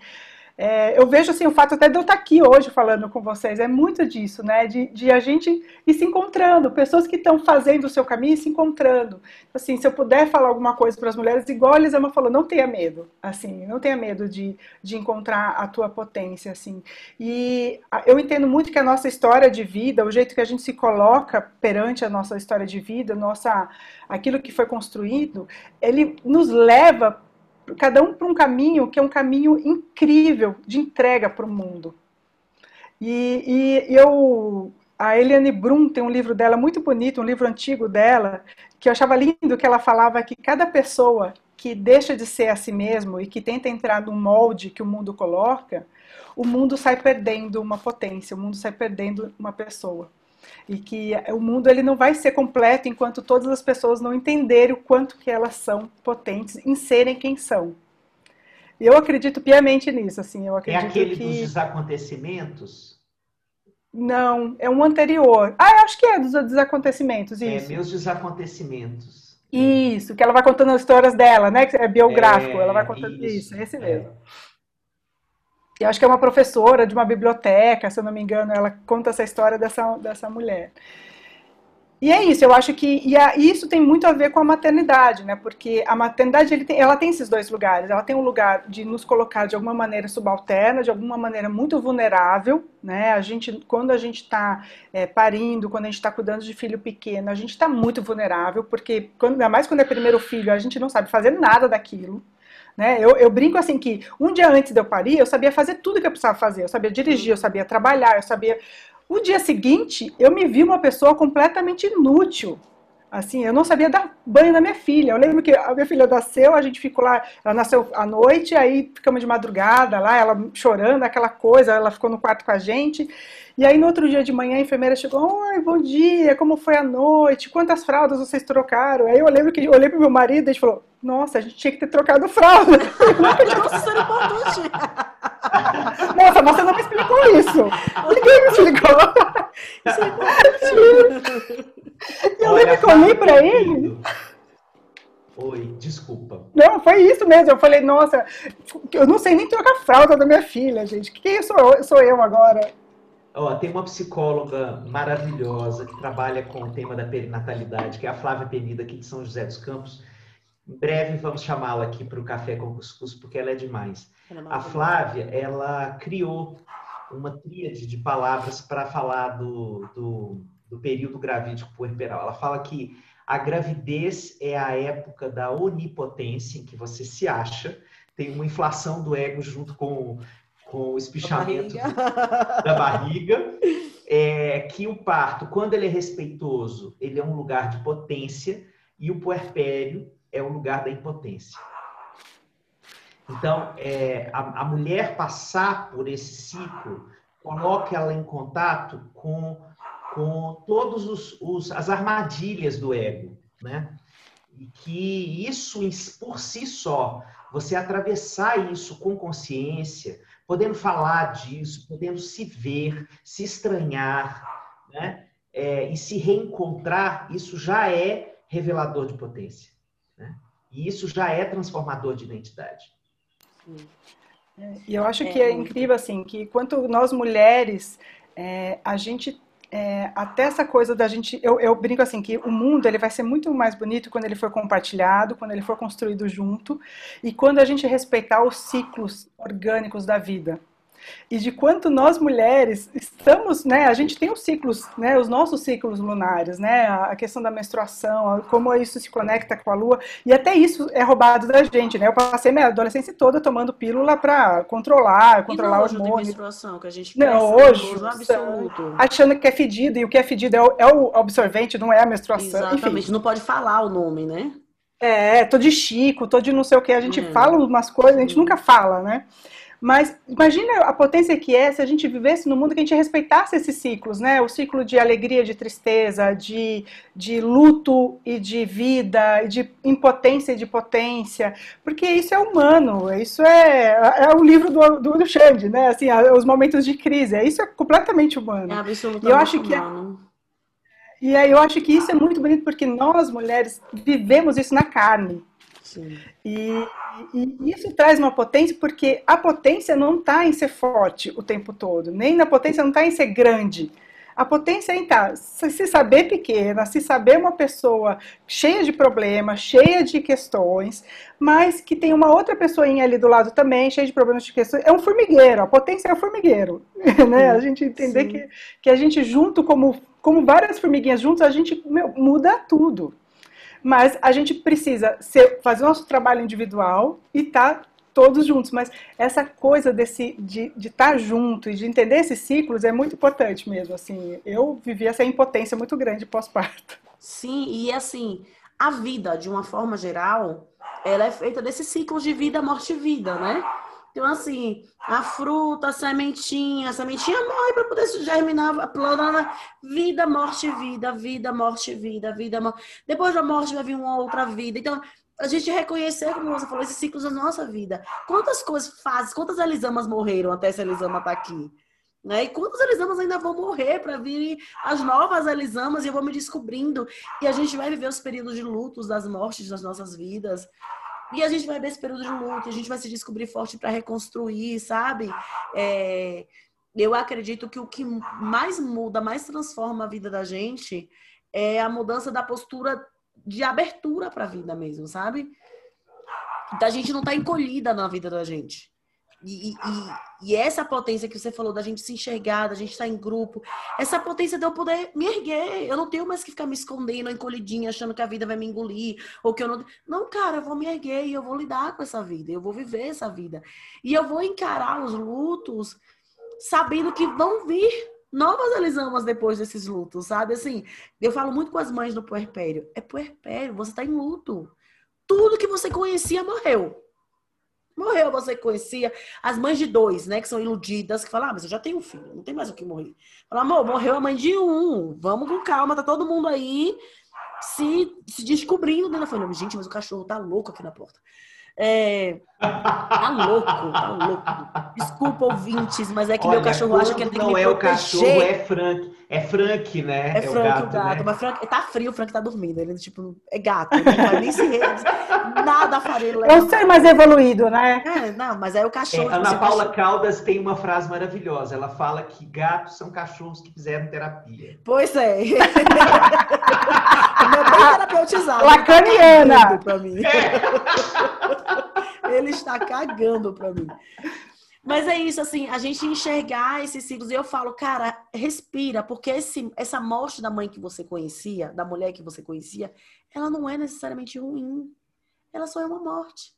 é, eu vejo assim, o fato até de eu estar aqui hoje falando com vocês, é muito disso, né? De, de a gente ir se encontrando, pessoas que estão fazendo o seu caminho e se encontrando. Assim, se eu puder falar alguma coisa para as mulheres, igual a Elisama falou, não tenha medo, assim, não tenha medo de, de encontrar a tua potência, assim. E eu entendo muito que a nossa história de vida, o jeito que a gente se coloca perante a nossa história de vida, nossa, aquilo que foi construído, ele nos leva cada um para um caminho que é um caminho incrível de entrega para o mundo. E, e, eu, a Eliane Brum tem um livro dela muito bonito, um livro antigo dela, que eu achava lindo, que ela falava que cada pessoa que deixa de ser a si mesmo e que tenta entrar no molde que o mundo coloca, o mundo sai perdendo uma potência, o mundo sai perdendo uma pessoa e que o mundo ele não vai ser completo enquanto todas as pessoas não entenderem o quanto que elas são potentes em serem quem são. Eu acredito piamente nisso, assim, eu é acredito É aquele que... dos desacontecimentos? Não, é um anterior. Ah, eu acho que é dos desacontecimentos, é, isso. É, meus desacontecimentos. Isso, que ela vai contando as histórias dela, né? Que é biográfico, é, ela vai contando isso, isso esse mesmo. Eu acho que é uma professora de uma biblioteca, se eu não me engano, ela conta essa história dessa, dessa mulher. E é isso, eu acho que e a, isso tem muito a ver com a maternidade, né? Porque a maternidade tem, ela tem esses dois lugares. Ela tem um lugar de nos colocar de alguma maneira subalterna, de alguma maneira muito vulnerável, né? A gente, quando a gente está é, parindo, quando a gente está cuidando de filho pequeno, a gente está muito vulnerável, porque quando, ainda mais quando é primeiro filho, a gente não sabe fazer nada daquilo. Né? Eu, eu, brinco assim que um dia antes de eu parir, eu sabia fazer tudo que eu precisava fazer. Eu sabia dirigir, eu sabia trabalhar, eu sabia. O dia seguinte, eu me vi uma pessoa completamente inútil. Assim, eu não sabia dar banho na minha filha. Eu lembro que a minha filha nasceu, a gente ficou lá, ela nasceu à noite, aí ficamos de madrugada lá, ela chorando, aquela coisa, ela ficou no quarto com a gente. E aí no outro dia de manhã a enfermeira chegou, oi, bom dia, como foi a noite? Quantas fraldas vocês trocaram? Aí eu lembro que eu olhei pro meu marido e gente falou, nossa, a gente tinha que ter trocado fralda. Nossa, era importante. Nossa, você não me explicou isso. Ninguém me explicou. Isso é importante. Eu Olha, lembro que eu olhei pra ele. Oi, desculpa. Não, foi isso mesmo. Eu falei, nossa, eu não sei nem trocar fralda da minha filha, gente. Que, que é isso sou eu agora? Ó, tem uma psicóloga maravilhosa que trabalha com o tema da perinatalidade, que é a Flávia Penida, aqui de São José dos Campos. Em breve vamos chamá-la aqui para o Café com Cuscuz, porque ela é demais. É a Flávia, ela criou uma tríade de palavras para falar do, do, do período gravídico puerperal. Ela fala que a gravidez é a época da onipotência, em que você se acha, tem uma inflação do ego junto com com o espichamento barriga. da barriga, é, que o parto, quando ele é respeitoso, ele é um lugar de potência e o puerpério é o lugar da impotência. Então, é, a, a, mulher passar por esse ciclo coloca ela em contato com, com todas os, os, as armadilhas do ego, né? E que isso por si só, você atravessar isso com consciência, podendo falar disso, podendo se ver, se estranhar, né? É, e se reencontrar, isso já é revelador de potência. Né? E isso já é transformador de identidade. É, e eu acho que é incrível, assim, que quanto nós mulheres, é, a gente é, até essa coisa da gente, eu, eu, brinco assim que o mundo ele vai ser muito mais bonito quando ele for compartilhado, quando ele for construído junto e quando a gente respeitar os ciclos orgânicos da vida. E de quanto nós mulheres estamos, né, a gente tem os ciclos, né, os nossos ciclos lunares, né, a questão da menstruação, como isso se conecta com a lua, e até isso é roubado da gente, né, eu passei minha adolescência toda tomando pílula para controlar, controlar o hormônio. menstruação, que a gente não, hoje, achando que é fedido, e o que é fedido é o, é o absorvente, não é a menstruação. Exatamente, Enfim. não pode falar o nome, né? É, tô de Chico, tô de não sei o que, a gente hum. fala umas coisas, a gente hum. nunca fala, né? Mas imagina a potência que é se a gente vivesse no mundo que a gente respeitasse esses ciclos, né? O ciclo de alegria, de tristeza, de, de luto e de vida, de impotência e de potência, porque isso é humano, isso é, é o livro do, do, do Xande, né? Assim, os momentos de crise, isso é completamente humano. É absolutamente e eu acho que é humano. E aí eu acho que isso é muito bonito porque nós mulheres vivemos isso na carne. Sim. E, e, isso traz uma potência, porque a potência não está em ser forte o tempo todo, nem na potência não está em ser grande. A potência é em tá, se saber pequena, se saber uma pessoa cheia de problemas, cheia de questões, mas que tem uma outra pessoinha ali do lado também, cheia de problemas de questões. É um formigueiro, a potência é um formigueiro. Né? A gente entender que, que a gente junto, como, como várias formiguinhas juntos, a gente meu, muda tudo. Mas a gente precisa ser, fazer o nosso trabalho individual e estar tá todos juntos. Mas essa coisa desse, de estar tá junto e de entender esses ciclos é muito importante mesmo. Assim, eu vivi essa impotência muito grande pós-parto. Sim, e assim, a vida, de uma forma geral, ela é feita desses ciclos de vida, morte e vida, né? Então, assim, a fruta, a sementinha, a sementinha morre para poder germinar a planta. Vida, morte, vida, vida, morte, vida, vida, morte. Depois da morte vai vir uma outra vida. Então, a gente reconhecer, como você falou, esses ciclos da nossa vida. Quantas coisas fazem, quantas Elisamas morreram até essa Elisama estar tá aqui? Né? E quantas Elisamas ainda vão morrer para vir as novas Elisamas e eu vou me descobrindo. E a gente vai viver os períodos de lutos das mortes das nossas vidas. E a gente vai ver esse período de luta, a gente vai se descobrir forte para reconstruir, sabe? É, eu acredito que o que mais muda, mais transforma a vida da gente é a mudança da postura de abertura para a vida mesmo, sabe? Da gente não tá encolhida na vida da gente. E, e, e, essa potência que você falou da gente se enxergar, da gente estar em grupo, essa potência de eu poder me erguer. Eu não tenho mais que ficar me escondendo, encolhidinha, achando que a vida vai me engolir, ou que eu não. Não, cara, eu vou me erguer e eu vou lidar com essa vida, eu vou viver essa vida. E eu vou encarar os lutos sabendo que vão vir novas alisamas depois desses lutos, sabe? Assim, eu falo muito com as mães do puerpério. É puerpério, você tá em luto. Tudo que você conhecia morreu. Morreu, você conhecia as mães de dois, né? Que são iludidas, que falam, ah, mas eu já tenho um filho, não tem mais o que morrer. Fala, amor, morreu a mãe de um. Vamos com calma, tá todo mundo aí se, se descobrindo dentro da família. Gente, mas o cachorro tá louco aqui na porta. É... Tá louco, tá louco. Desculpa, ouvintes, mas é que Olha, meu cachorro acha que ele tem que me Não é o cachorro, é Frank. É Frank, né? É, é Frank o gato. O gato. Né? Mas Frank, tá frio, o Frank tá dormindo. Ele, tipo, é gato. Ele não vai nem se Nada farelo. É um ser mais evoluído, né? É, não, mas é o cachorro. É, Ana Paula cachorro... Caldas tem uma frase maravilhosa. Ela fala que gatos são cachorros que fizeram terapia. Pois é. meu bem terapeutizado. Lacaniana. Pra mim. É. Ele está cagando pra mim. Mas é isso, assim, a gente enxergar esses ciclos. E eu falo, cara, respira, porque esse, essa morte da mãe que você conhecia, da mulher que você conhecia, ela não é necessariamente ruim. Ela só é uma morte.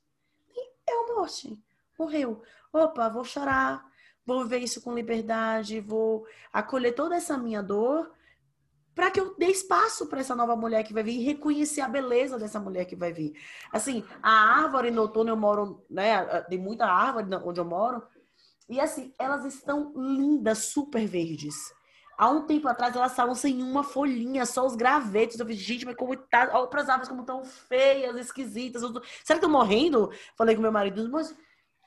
é uma morte. Morreu. Opa, vou chorar, vou ver isso com liberdade, vou acolher toda essa minha dor para que eu dê espaço para essa nova mulher que vai vir e reconhecer a beleza dessa mulher que vai vir. Assim, a árvore no outono eu moro, né, tem muita árvore onde eu moro, e assim, elas estão lindas, super verdes. Há um tempo atrás elas estavam sem uma folhinha, só os gravetos. Eu falei, gente, mas como tá. Olha as árvores como estão feias, esquisitas. Será que estão morrendo? Falei com meu marido, mas.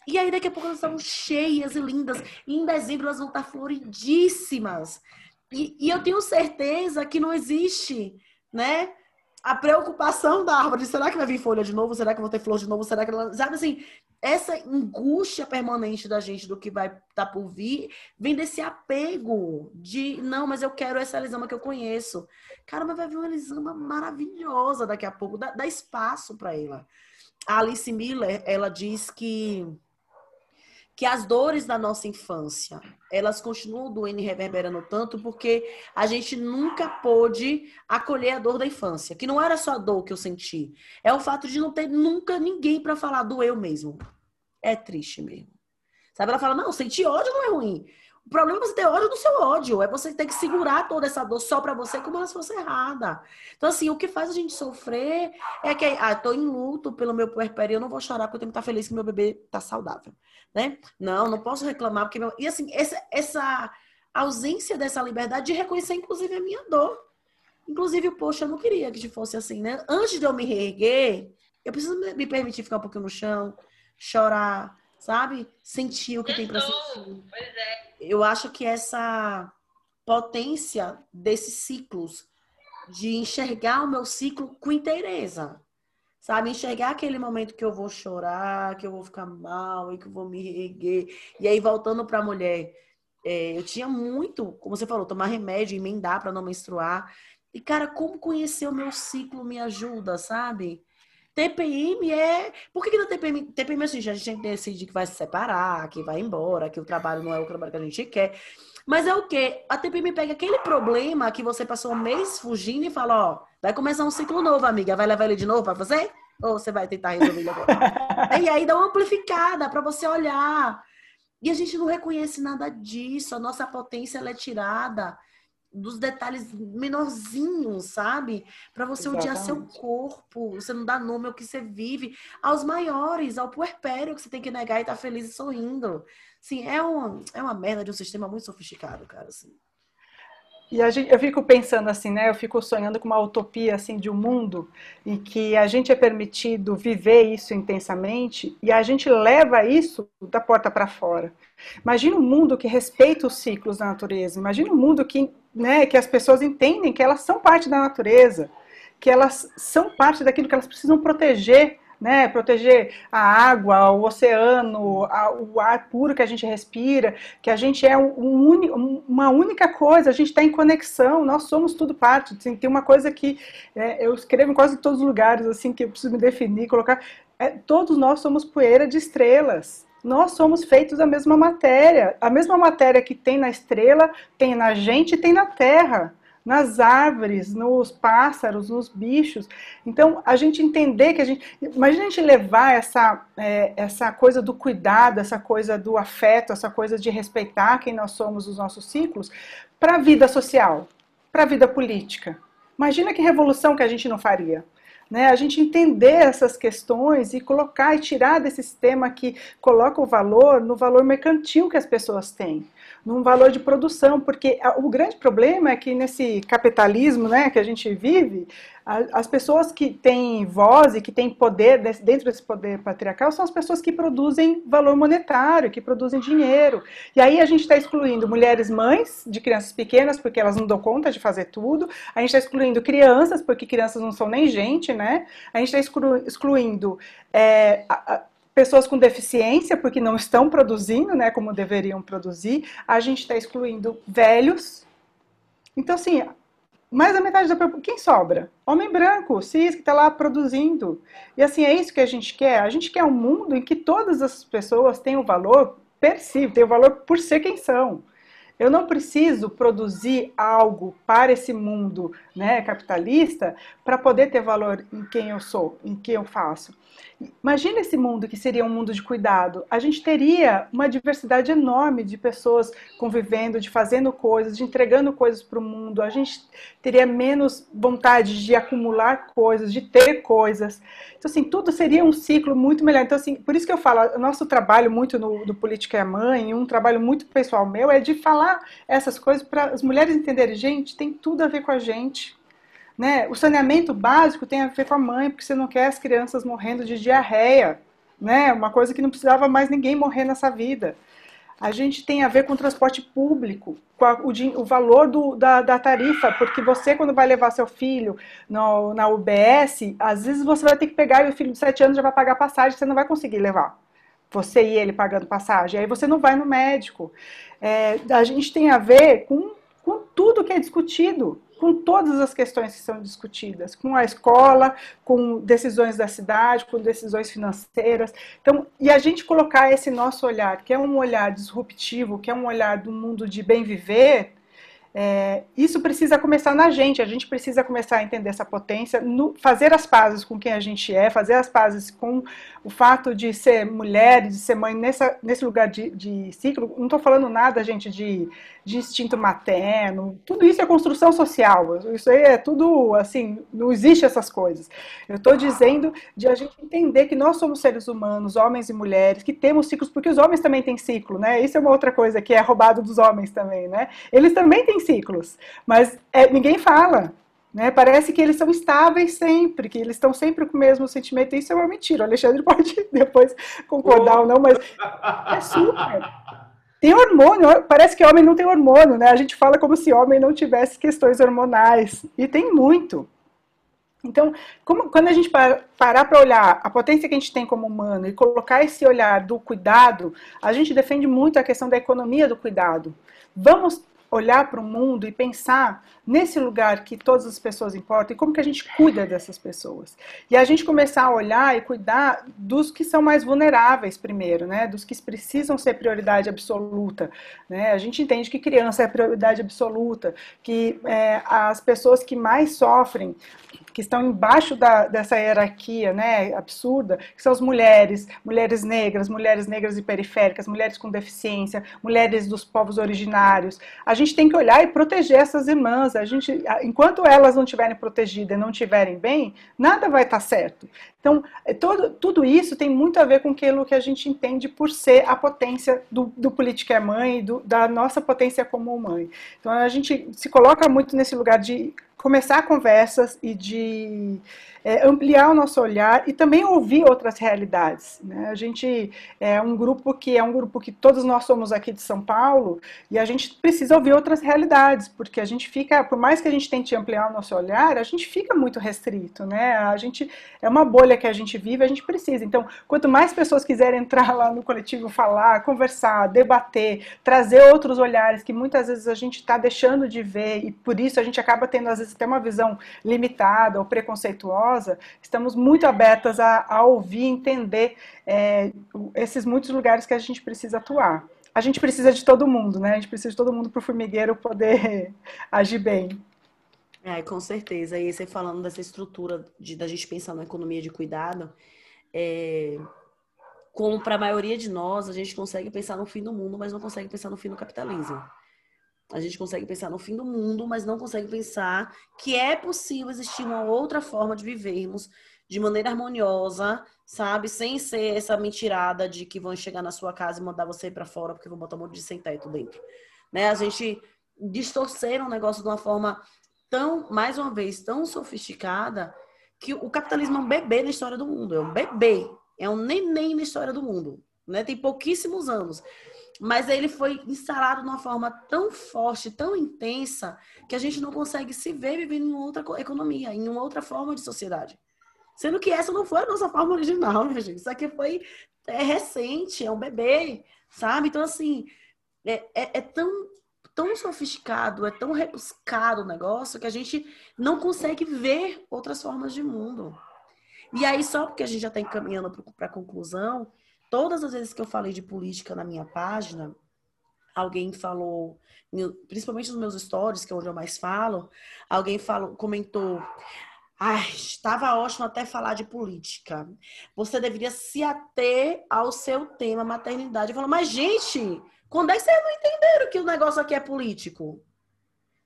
E aí daqui a pouco elas estavam cheias e lindas. E em dezembro elas vão estar floridíssimas. E, e eu tenho certeza que não existe, né? A preocupação da árvore, será que vai vir folha de novo? Será que vou ter flor de novo? Será que ela... sabe assim, essa angústia permanente da gente do que vai estar tá por vir, vem desse apego de, não, mas eu quero essa Elisama que eu conheço. Cara, mas vai vir uma Elisama maravilhosa daqui a pouco, dá, dá espaço para ela. A Alice Miller, ela diz que que as dores da nossa infância, elas continuam doendo e reverberando tanto porque a gente nunca pôde acolher a dor da infância, que não era só a dor que eu senti, é o fato de não ter nunca ninguém para falar do eu mesmo. É triste mesmo. Sabe, ela fala, não, sentir ódio não é ruim. O problema é você ter ódio do seu ódio. É você ter que segurar toda essa dor só pra você como se fosse errada. Então, assim, o que faz a gente sofrer é que, ah, tô em luto pelo meu puerpério, eu não vou chorar porque eu tenho que estar feliz que meu bebê tá saudável, né? Não, não posso reclamar porque meu... E, assim, essa, essa ausência dessa liberdade de reconhecer, inclusive, a minha dor. Inclusive, poxa, eu não queria que fosse assim, né? Antes de eu me reerguer, eu preciso me permitir ficar um pouquinho no chão, chorar, sabe? Sentir o que tem para sentir. Pois é eu acho que essa potência desses ciclos, de enxergar o meu ciclo com inteireza, sabe? Enxergar aquele momento que eu vou chorar, que eu vou ficar mal e que eu vou me reerguer. E aí, voltando para a mulher, é, eu tinha muito, como você falou, tomar remédio, emendar para não menstruar. E, cara, como conhecer o meu ciclo me ajuda, sabe? TPM é. Por que, que na TPM? TPM, assim, a gente decide que vai se separar, que vai embora, que o trabalho não é o trabalho que a gente quer. Mas é o quê? A TPM pega aquele problema que você passou um mês fugindo e fala: ó, vai começar um ciclo novo, amiga. Vai levar ele de novo para você? Ou você vai tentar resolver ele agora? e aí dá uma amplificada para você olhar. E a gente não reconhece nada disso. A nossa potência é tirada dos detalhes menorzinhos, sabe? Para você Exatamente. odiar seu corpo, você não dá nome ao que você vive, aos maiores, ao puerpério que você tem que negar e estar tá feliz e sorrindo. Sim, é uma, é uma merda de um sistema muito sofisticado, cara, assim. E gente, eu fico pensando assim, né? Eu fico sonhando com uma utopia assim de um mundo em que a gente é permitido viver isso intensamente e a gente leva isso da porta para fora. Imagina um mundo que respeita os ciclos da natureza. Imagina um mundo que, né, que as pessoas entendem que elas são parte da natureza, que elas são parte daquilo que elas precisam proteger né? Proteger a água, o oceano, a, o ar puro que a gente respira, que a gente é um, um, uma única coisa, a gente está em conexão, nós somos tudo parte. Assim, tem uma coisa que é, eu escrevo em quase todos os lugares, assim, que eu preciso me definir, colocar. É, todos nós somos poeira de estrelas. Nós somos feitos da mesma matéria. A mesma matéria que tem na estrela, tem na gente e tem na Terra nas árvores, nos pássaros, nos bichos. Então, a gente entender que a gente. Imagina a gente levar essa, é, essa coisa do cuidado, essa coisa do afeto, essa coisa de respeitar quem nós somos, os nossos ciclos, para a vida social, para a vida política. Imagina que revolução que a gente não faria. Né, a gente entender essas questões e colocar e tirar desse sistema que coloca o valor no valor mercantil que as pessoas têm num valor de produção, porque o grande problema é que nesse capitalismo né, que a gente vive, as pessoas que têm voz e que têm poder dentro desse poder patriarcal são as pessoas que produzem valor monetário, que produzem dinheiro. E aí a gente está excluindo mulheres mães de crianças pequenas, porque elas não dão conta de fazer tudo. A gente está excluindo crianças, porque crianças não são nem gente, né? A gente está exclu excluindo é, a, pessoas com deficiência, porque não estão produzindo, né, como deveriam produzir, a gente está excluindo velhos. Então, assim, mais da metade da população, quem sobra? Homem branco, cis, que está lá produzindo. E assim, é isso que a gente quer. A gente quer um mundo em que todas as pessoas tenham valor per si, tenham valor por ser quem são. Eu não preciso produzir algo para esse mundo né, capitalista para poder ter valor em quem eu sou, em quem eu faço. Imagina esse mundo que seria um mundo de cuidado. A gente teria uma diversidade enorme de pessoas convivendo, de fazendo coisas, de entregando coisas para o mundo. A gente teria menos vontade de acumular coisas, de ter coisas. Então, assim, tudo seria um ciclo muito melhor. Então, assim, por isso que eu falo, nosso trabalho muito no, do Política é Mãe, um trabalho muito pessoal meu, é de falar essas coisas para as mulheres entenderem, gente, tem tudo a ver com a gente. Né? O saneamento básico tem a ver com a mãe, porque você não quer as crianças morrendo de diarreia, né? Uma coisa que não precisava mais ninguém morrer nessa vida. A gente tem a ver com o transporte público, com a, o, o, valor do, da, da, tarifa, porque você, quando vai levar seu filho no, na UBS, às vezes você vai ter que pegar e o filho de 7 anos já vai pagar passagem, você não vai conseguir levar. Você e ele pagando passagem, aí você não vai no médico. É, a gente tem a ver com, com tudo que é discutido com todas as questões que são discutidas, com a escola, com decisões da cidade, com decisões financeiras. Então, e a gente colocar esse nosso olhar, que é um olhar disruptivo, que é um olhar do mundo de bem viver, é, isso precisa começar na gente, a gente precisa começar a entender essa potência, no, fazer as pazes com quem a gente é, fazer as pazes com o fato de ser mulher, de ser mãe nessa, nesse lugar de, de ciclo. Não estou falando nada, gente, de, de instinto materno, tudo isso é construção social, isso aí é tudo, assim, não existe essas coisas. Eu estou dizendo de a gente entender que nós somos seres humanos, homens e mulheres, que temos ciclos, porque os homens também têm ciclo, né? Isso é uma outra coisa que é roubado dos homens também, né? Eles também têm ciclos, mas é, ninguém fala. Né? Parece que eles são estáveis sempre, que eles estão sempre com o mesmo sentimento. Isso é uma mentira. O Alexandre pode depois concordar oh. ou não, mas é super. Tem hormônio, parece que homem não tem hormônio, né? A gente fala como se homem não tivesse questões hormonais. E tem muito. Então, como, quando a gente parar para olhar a potência que a gente tem como humano e colocar esse olhar do cuidado, a gente defende muito a questão da economia do cuidado. Vamos olhar para o mundo e pensar nesse lugar que todas as pessoas importam e como que a gente cuida dessas pessoas. E a gente começar a olhar e cuidar dos que são mais vulneráveis primeiro, né? Dos que precisam ser prioridade absoluta. Né? A gente entende que criança é prioridade absoluta, que é, as pessoas que mais sofrem que estão embaixo da, dessa hierarquia né, absurda, que são as mulheres, mulheres negras, mulheres negras e periféricas, mulheres com deficiência, mulheres dos povos originários. A gente tem que olhar e proteger essas irmãs. A gente, enquanto elas não estiverem protegidas e não estiverem bem, nada vai estar certo. Então, é todo, tudo isso tem muito a ver com aquilo que a gente entende por ser a potência do, do político é mãe, do, da nossa potência como mãe. Então, a gente se coloca muito nesse lugar de começar conversas e de é, ampliar o nosso olhar e também ouvir outras realidades. Né? A gente é um grupo que é um grupo que todos nós somos aqui de São Paulo e a gente precisa ouvir outras realidades, porque a gente fica, por mais que a gente tente ampliar o nosso olhar, a gente fica muito restrito, né? A gente é uma bolha que a gente vive, a gente precisa. Então, quanto mais pessoas quiserem entrar lá no coletivo, falar, conversar, debater, trazer outros olhares que muitas vezes a gente está deixando de ver e por isso a gente acaba tendo às vezes até uma visão limitada ou preconceituosa estamos muito abertas a, a ouvir, entender é, esses muitos lugares que a gente precisa atuar. A gente precisa de todo mundo, né? A gente precisa de todo mundo para o formigueiro poder agir bem. É, com certeza. E você falando dessa estrutura de da gente pensar na economia de cuidado, é, como para a maioria de nós, a gente consegue pensar no fim do mundo, mas não consegue pensar no fim do capitalismo. A gente consegue pensar no fim do mundo, mas não consegue pensar que é possível existir uma outra forma de vivermos de maneira harmoniosa, sabe? Sem ser essa mentirada de que vão chegar na sua casa e mandar você para fora porque vão botar um monte de sem teto dentro. Né? A gente distorcer um negócio de uma forma tão, mais uma vez, tão sofisticada que o capitalismo é um bebê na história do mundo. É um bebê. É um neném na história do mundo. Né? Tem pouquíssimos anos. Mas ele foi instalado de uma forma tão forte, tão intensa, que a gente não consegue se ver vivendo em outra economia, em uma outra forma de sociedade. Sendo que essa não foi a nossa forma original, minha gente. Isso aqui foi é recente, é um bebê, sabe? Então, assim, é, é, é tão, tão sofisticado, é tão rebuscado o negócio que a gente não consegue ver outras formas de mundo. E aí, só porque a gente já está encaminhando para a conclusão, Todas as vezes que eu falei de política na minha página, alguém falou, principalmente nos meus stories, que é onde eu mais falo, alguém falou, comentou, Ai, estava ótimo até falar de política. Você deveria se ater ao seu tema maternidade. Eu falo, mas gente, quando é que vocês não entenderam que o negócio aqui é político?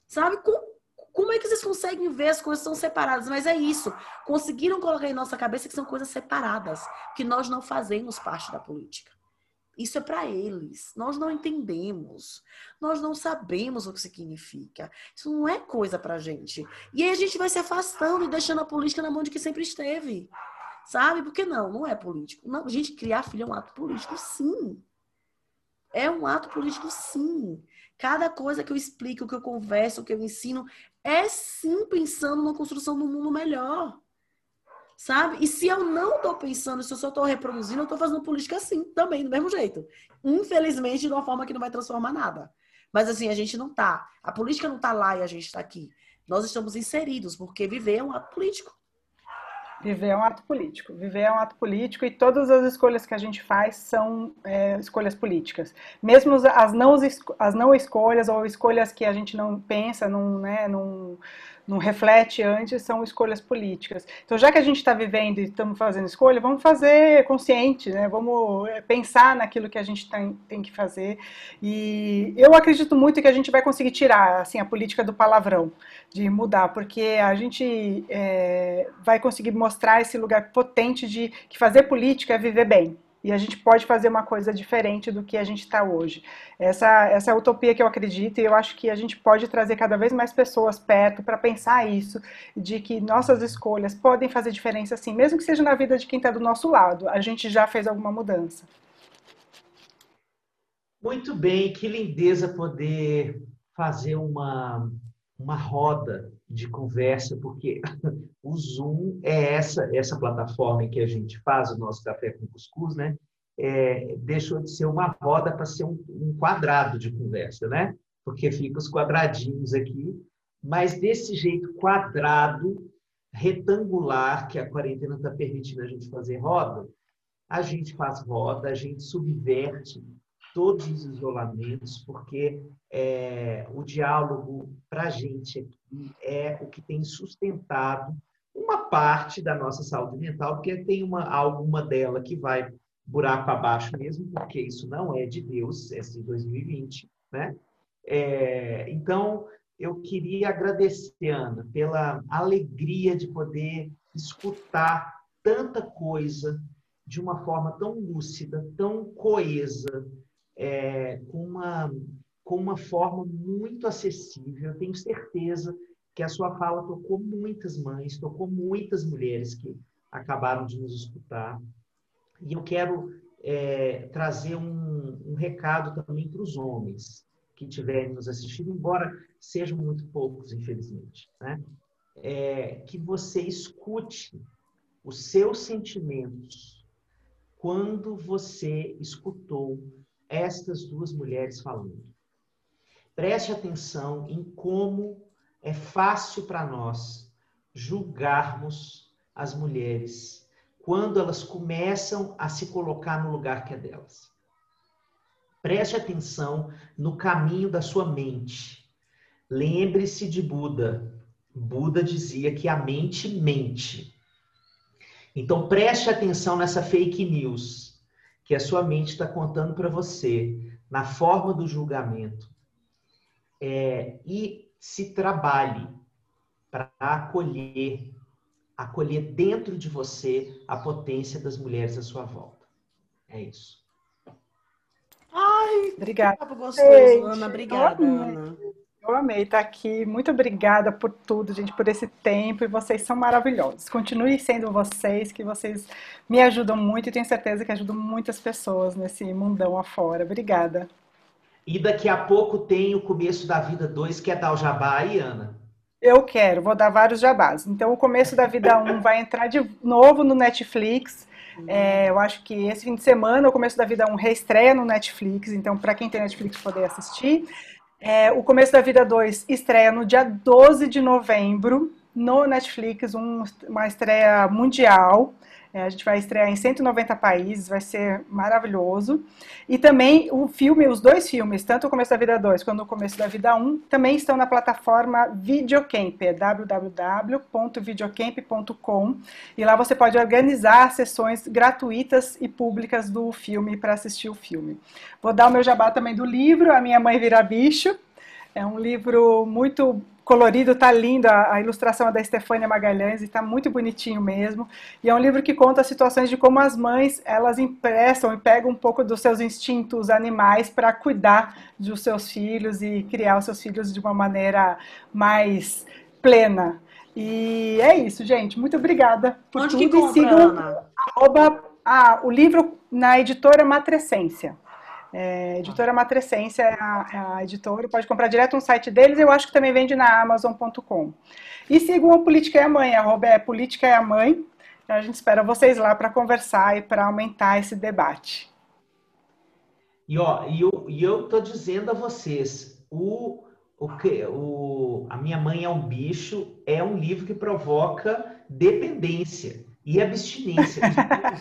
Sabe? Com como é que vocês conseguem ver as coisas são separadas? Mas é isso. Conseguiram colocar em nossa cabeça que são coisas separadas, que nós não fazemos parte da política. Isso é para eles. Nós não entendemos. Nós não sabemos o que significa. Isso não é coisa para gente. E aí a gente vai se afastando e deixando a política na mão de quem sempre esteve. Sabe? Porque não, não é político. Não, gente, criar filho é um ato político, sim. É um ato político, sim. Cada coisa que eu explico, que eu converso, que eu ensino, é sim pensando na construção de um mundo melhor. Sabe? E se eu não estou pensando, se eu só estou reproduzindo, eu estou fazendo política assim, também, do mesmo jeito. Infelizmente, de uma forma que não vai transformar nada. Mas assim, a gente não tá. A política não tá lá e a gente está aqui. nós estamos inseridos, porque viver é um ato político. Viver é um ato político. Viver é um ato político e todas as escolhas que a gente faz são é, escolhas políticas. Mesmo as não, as não escolhas ou escolhas que a gente não pensa, não, né, não, não reflete antes, são escolhas políticas. Então, já que a gente está vivendo e estamos fazendo escolha, vamos fazer consciente, né? vamos é, pensar naquilo que a gente tem, tem que fazer. E eu acredito muito que a gente vai conseguir tirar assim, a política do palavrão, de mudar, porque a gente é, vai conseguir mostrar esse lugar potente de que fazer política é viver bem e a gente pode fazer uma coisa diferente do que a gente está hoje. Essa, essa é a utopia que eu acredito e eu acho que a gente pode trazer cada vez mais pessoas perto para pensar isso, de que nossas escolhas podem fazer diferença sim, mesmo que seja na vida de quem está do nosso lado. A gente já fez alguma mudança. Muito bem, que lindeza poder fazer uma, uma roda de conversa, porque o Zoom é essa essa plataforma que a gente faz o nosso café com cuscuz, né? É, deixou de ser uma roda para ser um, um, quadrado de conversa, né? Porque fica os quadradinhos aqui, mas desse jeito quadrado, retangular, que a quarentena está permitindo a gente fazer roda, a gente faz roda, a gente subverte todos os isolamentos, porque é, o diálogo para a gente aqui é o que tem sustentado uma parte da nossa saúde mental, porque tem uma, alguma dela que vai buraco abaixo mesmo, porque isso não é de Deus, é de 2020, né? É, então, eu queria agradecer, Ana, pela alegria de poder escutar tanta coisa de uma forma tão lúcida, tão coesa, é, com, uma, com uma forma muito acessível. Eu tenho certeza que a sua fala tocou muitas mães, tocou muitas mulheres que acabaram de nos escutar. E eu quero é, trazer um, um recado também para os homens que estiverem nos assistindo, embora sejam muito poucos, infelizmente. Né? É, que você escute os seus sentimentos quando você escutou estas duas mulheres falando. Preste atenção em como é fácil para nós julgarmos as mulheres quando elas começam a se colocar no lugar que é delas. Preste atenção no caminho da sua mente. Lembre-se de Buda. Buda dizia que a mente mente. Então preste atenção nessa fake news que a sua mente está contando para você na forma do julgamento. É, e se trabalhe para acolher, acolher dentro de você a potência das mulheres à sua volta. É isso. Ai, obrigada. Gostoso, Ana. Obrigada, Ana. Eu amei estar aqui. Muito obrigada por tudo, gente, por esse tempo. E vocês são maravilhosos. Continue sendo vocês, que vocês me ajudam muito e tenho certeza que ajudam muitas pessoas nesse mundão afora. Obrigada. E daqui a pouco tem o começo da vida 2, que é dar o jabá aí, Ana? Eu quero, vou dar vários jabás. Então, o começo da vida 1 um vai entrar de novo no Netflix. É, eu acho que esse fim de semana, o começo da vida 1 um, reestreia no Netflix. Então, para quem tem Netflix, poder assistir. É, o Começo da Vida 2 estreia no dia 12 de novembro no Netflix, um, uma estreia mundial. É, a gente vai estrear em 190 países, vai ser maravilhoso. E também o filme, os dois filmes, tanto o Começo da Vida 2 quanto o Começo da Vida 1, também estão na plataforma Videocamp, é www.videocamp.com. E lá você pode organizar sessões gratuitas e públicas do filme para assistir o filme. Vou dar o meu jabá também do livro, A Minha Mãe Vira Bicho. É um livro muito colorido, tá lindo. A, ilustração é da Estefânia Magalhães e tá muito bonitinho mesmo. E é um livro que conta situações de como as mães elas emprestam e pegam um pouco dos seus instintos animais para cuidar dos seus filhos e criar os seus filhos de uma maneira mais plena. E é isso, gente. Muito obrigada por Onde tudo. Que compra, e sigam arroba, ah, o livro na editora Matrescência. É, editora Matrescência é a, é a, editora, pode comprar direto no site deles, eu acho que também vende na Amazon.com. E sigam a Política é a Mãe, arroba é Política é a Mãe. A gente espera vocês lá para conversar e para aumentar esse debate. E, ó, e eu, e eu tô dizendo a vocês, o, o que o a minha mãe é um bicho é um livro que provoca dependência e abstinência.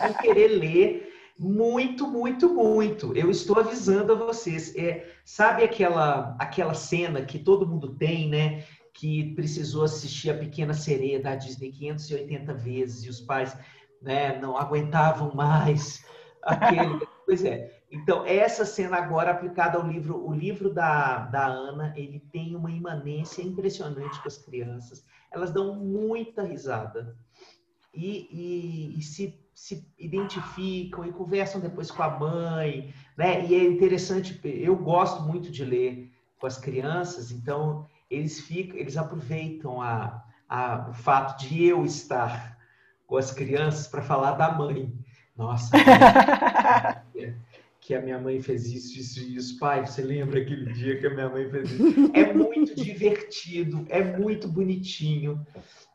Vou querer ler muito, muito, muito. Eu estou avisando a vocês. É, sabe aquela aquela cena que todo mundo tem, né? Que precisou assistir a Pequena Sereia da Disney 580 vezes e os pais né, não aguentavam mais aquele. pois é. Então, essa cena agora aplicada ao livro, o livro da, da Ana, ele tem uma imanência impressionante com as crianças. Elas dão muita risada e, e, e se, se identificam e conversam depois com a mãe, né? E é interessante, eu gosto muito de ler com as crianças, então eles ficam, eles aproveitam a, a, o fato de eu estar com as crianças para falar da mãe. Nossa, que a minha mãe fez isso, isso e isso. Pai, você lembra aquele dia que a minha mãe fez isso? É muito divertido, é muito bonitinho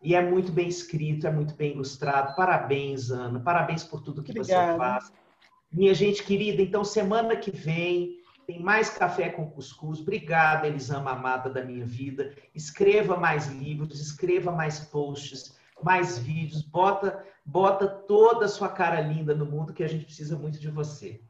e é muito bem escrito, é muito bem ilustrado. Parabéns, Ana. Parabéns por tudo que Obrigada. você faz. Minha gente querida, então semana que vem tem mais café com cuscuz. Obrigada, Elisama amada da minha vida. Escreva mais livros, escreva mais posts mais vídeos, bota, bota toda a sua cara linda no mundo que a gente precisa muito de você.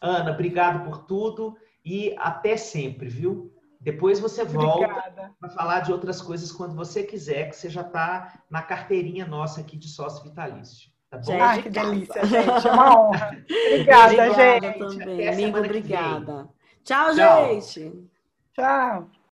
Ana, obrigado por tudo e até sempre, viu? Depois você volta para falar de outras coisas quando você quiser, que você já está na carteirinha nossa aqui de sócio vitalício. Tá bom? Gente, ah, que delícia, gente. É uma honra. Obrigada, obrigada gente. Também. Amigo, obrigada. Tchau, Tchau, gente. Tchau.